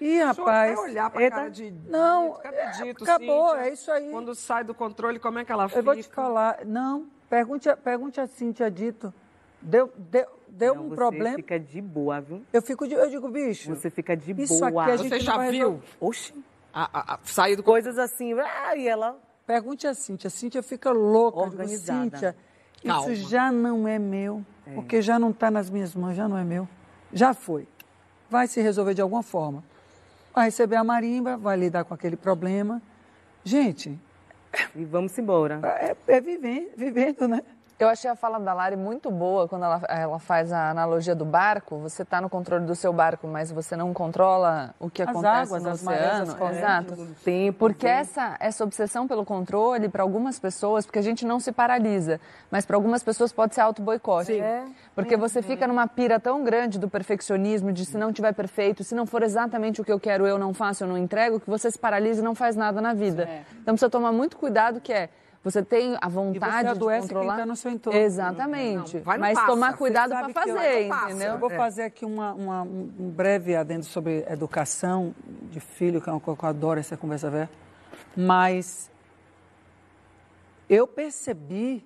Ih, rapaz. olhar pra Eita. cara de Não, dito, acabou, Cíntia, é isso aí. Quando sai do controle, como é que ela fica? Eu vou te falar, não, Pergunte, pergunte a Cintia Dito. Deu, deu, deu não, um você problema. Você fica de boa, viu? Eu fico de, eu digo, bicho. Você fica de isso boa. Aqui a gente você já viu? Oxi. A, a, a, sair do Coisas assim, ah, e ela. Pergunte a Cintia. A Cintia fica louca. Organizada. Digo, Cíntia, Calma. isso já não é meu. É. Porque já não está nas minhas mãos, já não é meu. Já foi. Vai se resolver de alguma forma. Vai receber a marimba, vai lidar com aquele problema. Gente. E vamos embora. É, é vivendo, vivendo, né? Eu achei a fala da Lari muito boa quando ela, ela faz a analogia do barco. Você está no controle do seu barco, mas você não controla o que as acontece águas, no as oceano. Marés, Exato. Tempo, porque essa, essa obsessão pelo controle, para algumas pessoas, porque a gente não se paralisa, mas para algumas pessoas pode ser auto-boicote. É. Porque você fica numa pira tão grande do perfeccionismo, de se não tiver perfeito, se não for exatamente o que eu quero, eu não faço, eu não entrego, que você se paralisa e não faz nada na vida. É. Então precisa tomar muito cuidado que é você tem a vontade de controlar. Quem tá no seu entorno. Exatamente. Não, Mas tomar cuidado para fazer, entendeu? Eu vou fazer aqui uma, uma, um breve adendo sobre educação de filho, que é uma coisa que eu adoro essa conversa velha. Mas eu percebi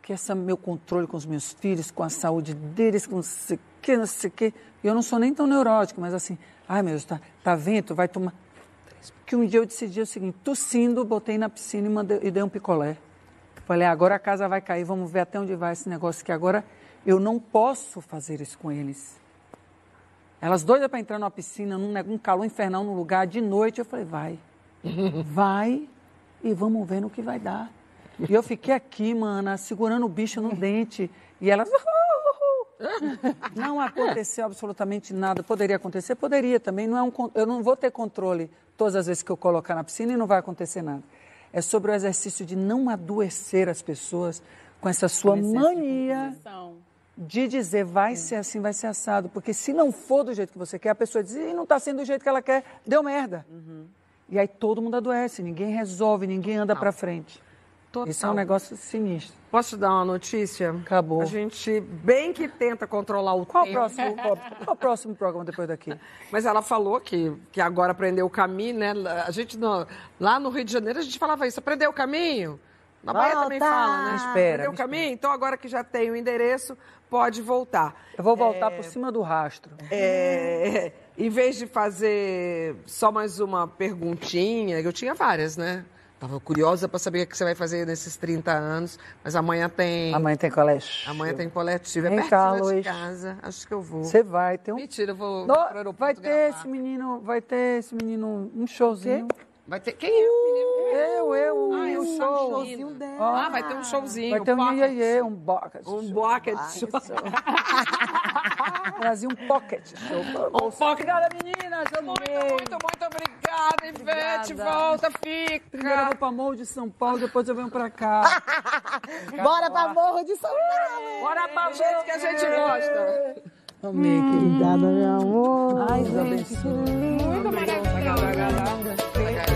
que esse meu controle com os meus filhos, com a saúde deles, com não sei o que, não sei o que. Eu não sou nem tão neurótico, mas assim, ai meu Deus, tá, tá vento, vai tomar que um dia eu decidi o seguinte, tossindo, botei na piscina e, mandei, e dei um picolé. Falei, agora a casa vai cair, vamos ver até onde vai esse negócio, que agora eu não posso fazer isso com eles. Elas doidas para entrar numa piscina, num, num calor infernal, num lugar, de noite, eu falei, vai, vai e vamos ver no que vai dar. E eu fiquei aqui, mana, segurando o bicho no dente, e elas... Não aconteceu absolutamente nada. Poderia acontecer? Poderia também. Não é um, eu não vou ter controle todas as vezes que eu colocar na piscina e não vai acontecer nada. É sobre o exercício de não adoecer as pessoas com essa sua mania de dizer vai ser assim, vai ser assado. Porque se não for do jeito que você quer, a pessoa diz, e não está sendo do jeito que ela quer, deu merda. Uhum. E aí todo mundo adoece, ninguém resolve, ninguém anda para frente. Total. Isso é um negócio sinistro. Posso te dar uma notícia? Acabou. A gente bem que tenta controlar o qual tempo. Próximo, qual, qual o próximo programa depois daqui? Mas ela falou que, que agora aprendeu o caminho, né? A gente, no, lá no Rio de Janeiro, a gente falava isso, aprendeu o caminho? Na Bahia também fala, né? Espera. Aprendeu o caminho? Então agora que já tem o endereço, pode voltar. Eu vou voltar é... por cima do rastro. É... Em vez de fazer só mais uma perguntinha, eu tinha várias, né? Estava curiosa para saber o que você vai fazer nesses 30 anos, mas amanhã tem. Amanhã tem colégio. Amanhã tem coletivo. É Vem cá, de casa. Acho que eu vou. Você vai, tem um. Mentira, eu vou. No... Vai ter gravar. esse menino, vai ter esse menino um showzinho. Vai ter. Quem é o menino? Eu, eu, ah, é um show. showzinho dela. Ah, vai ter um showzinho. Vai ter um iê, um bucket. Um bucket show. Brasil, um pocket show. Um pocket. Obrigada, meninas. Muito, muito, muito obrigada, Ivete. Volta, fica. Primeiro eu vou pra Morro de São Paulo, depois eu venho pra cá. Bora pra Morro de São Paulo. Bora pra Morro que a gente gosta. Amei, querida. Obrigada, meu amor. Ai, gente, que lindo. Muito maravilhoso.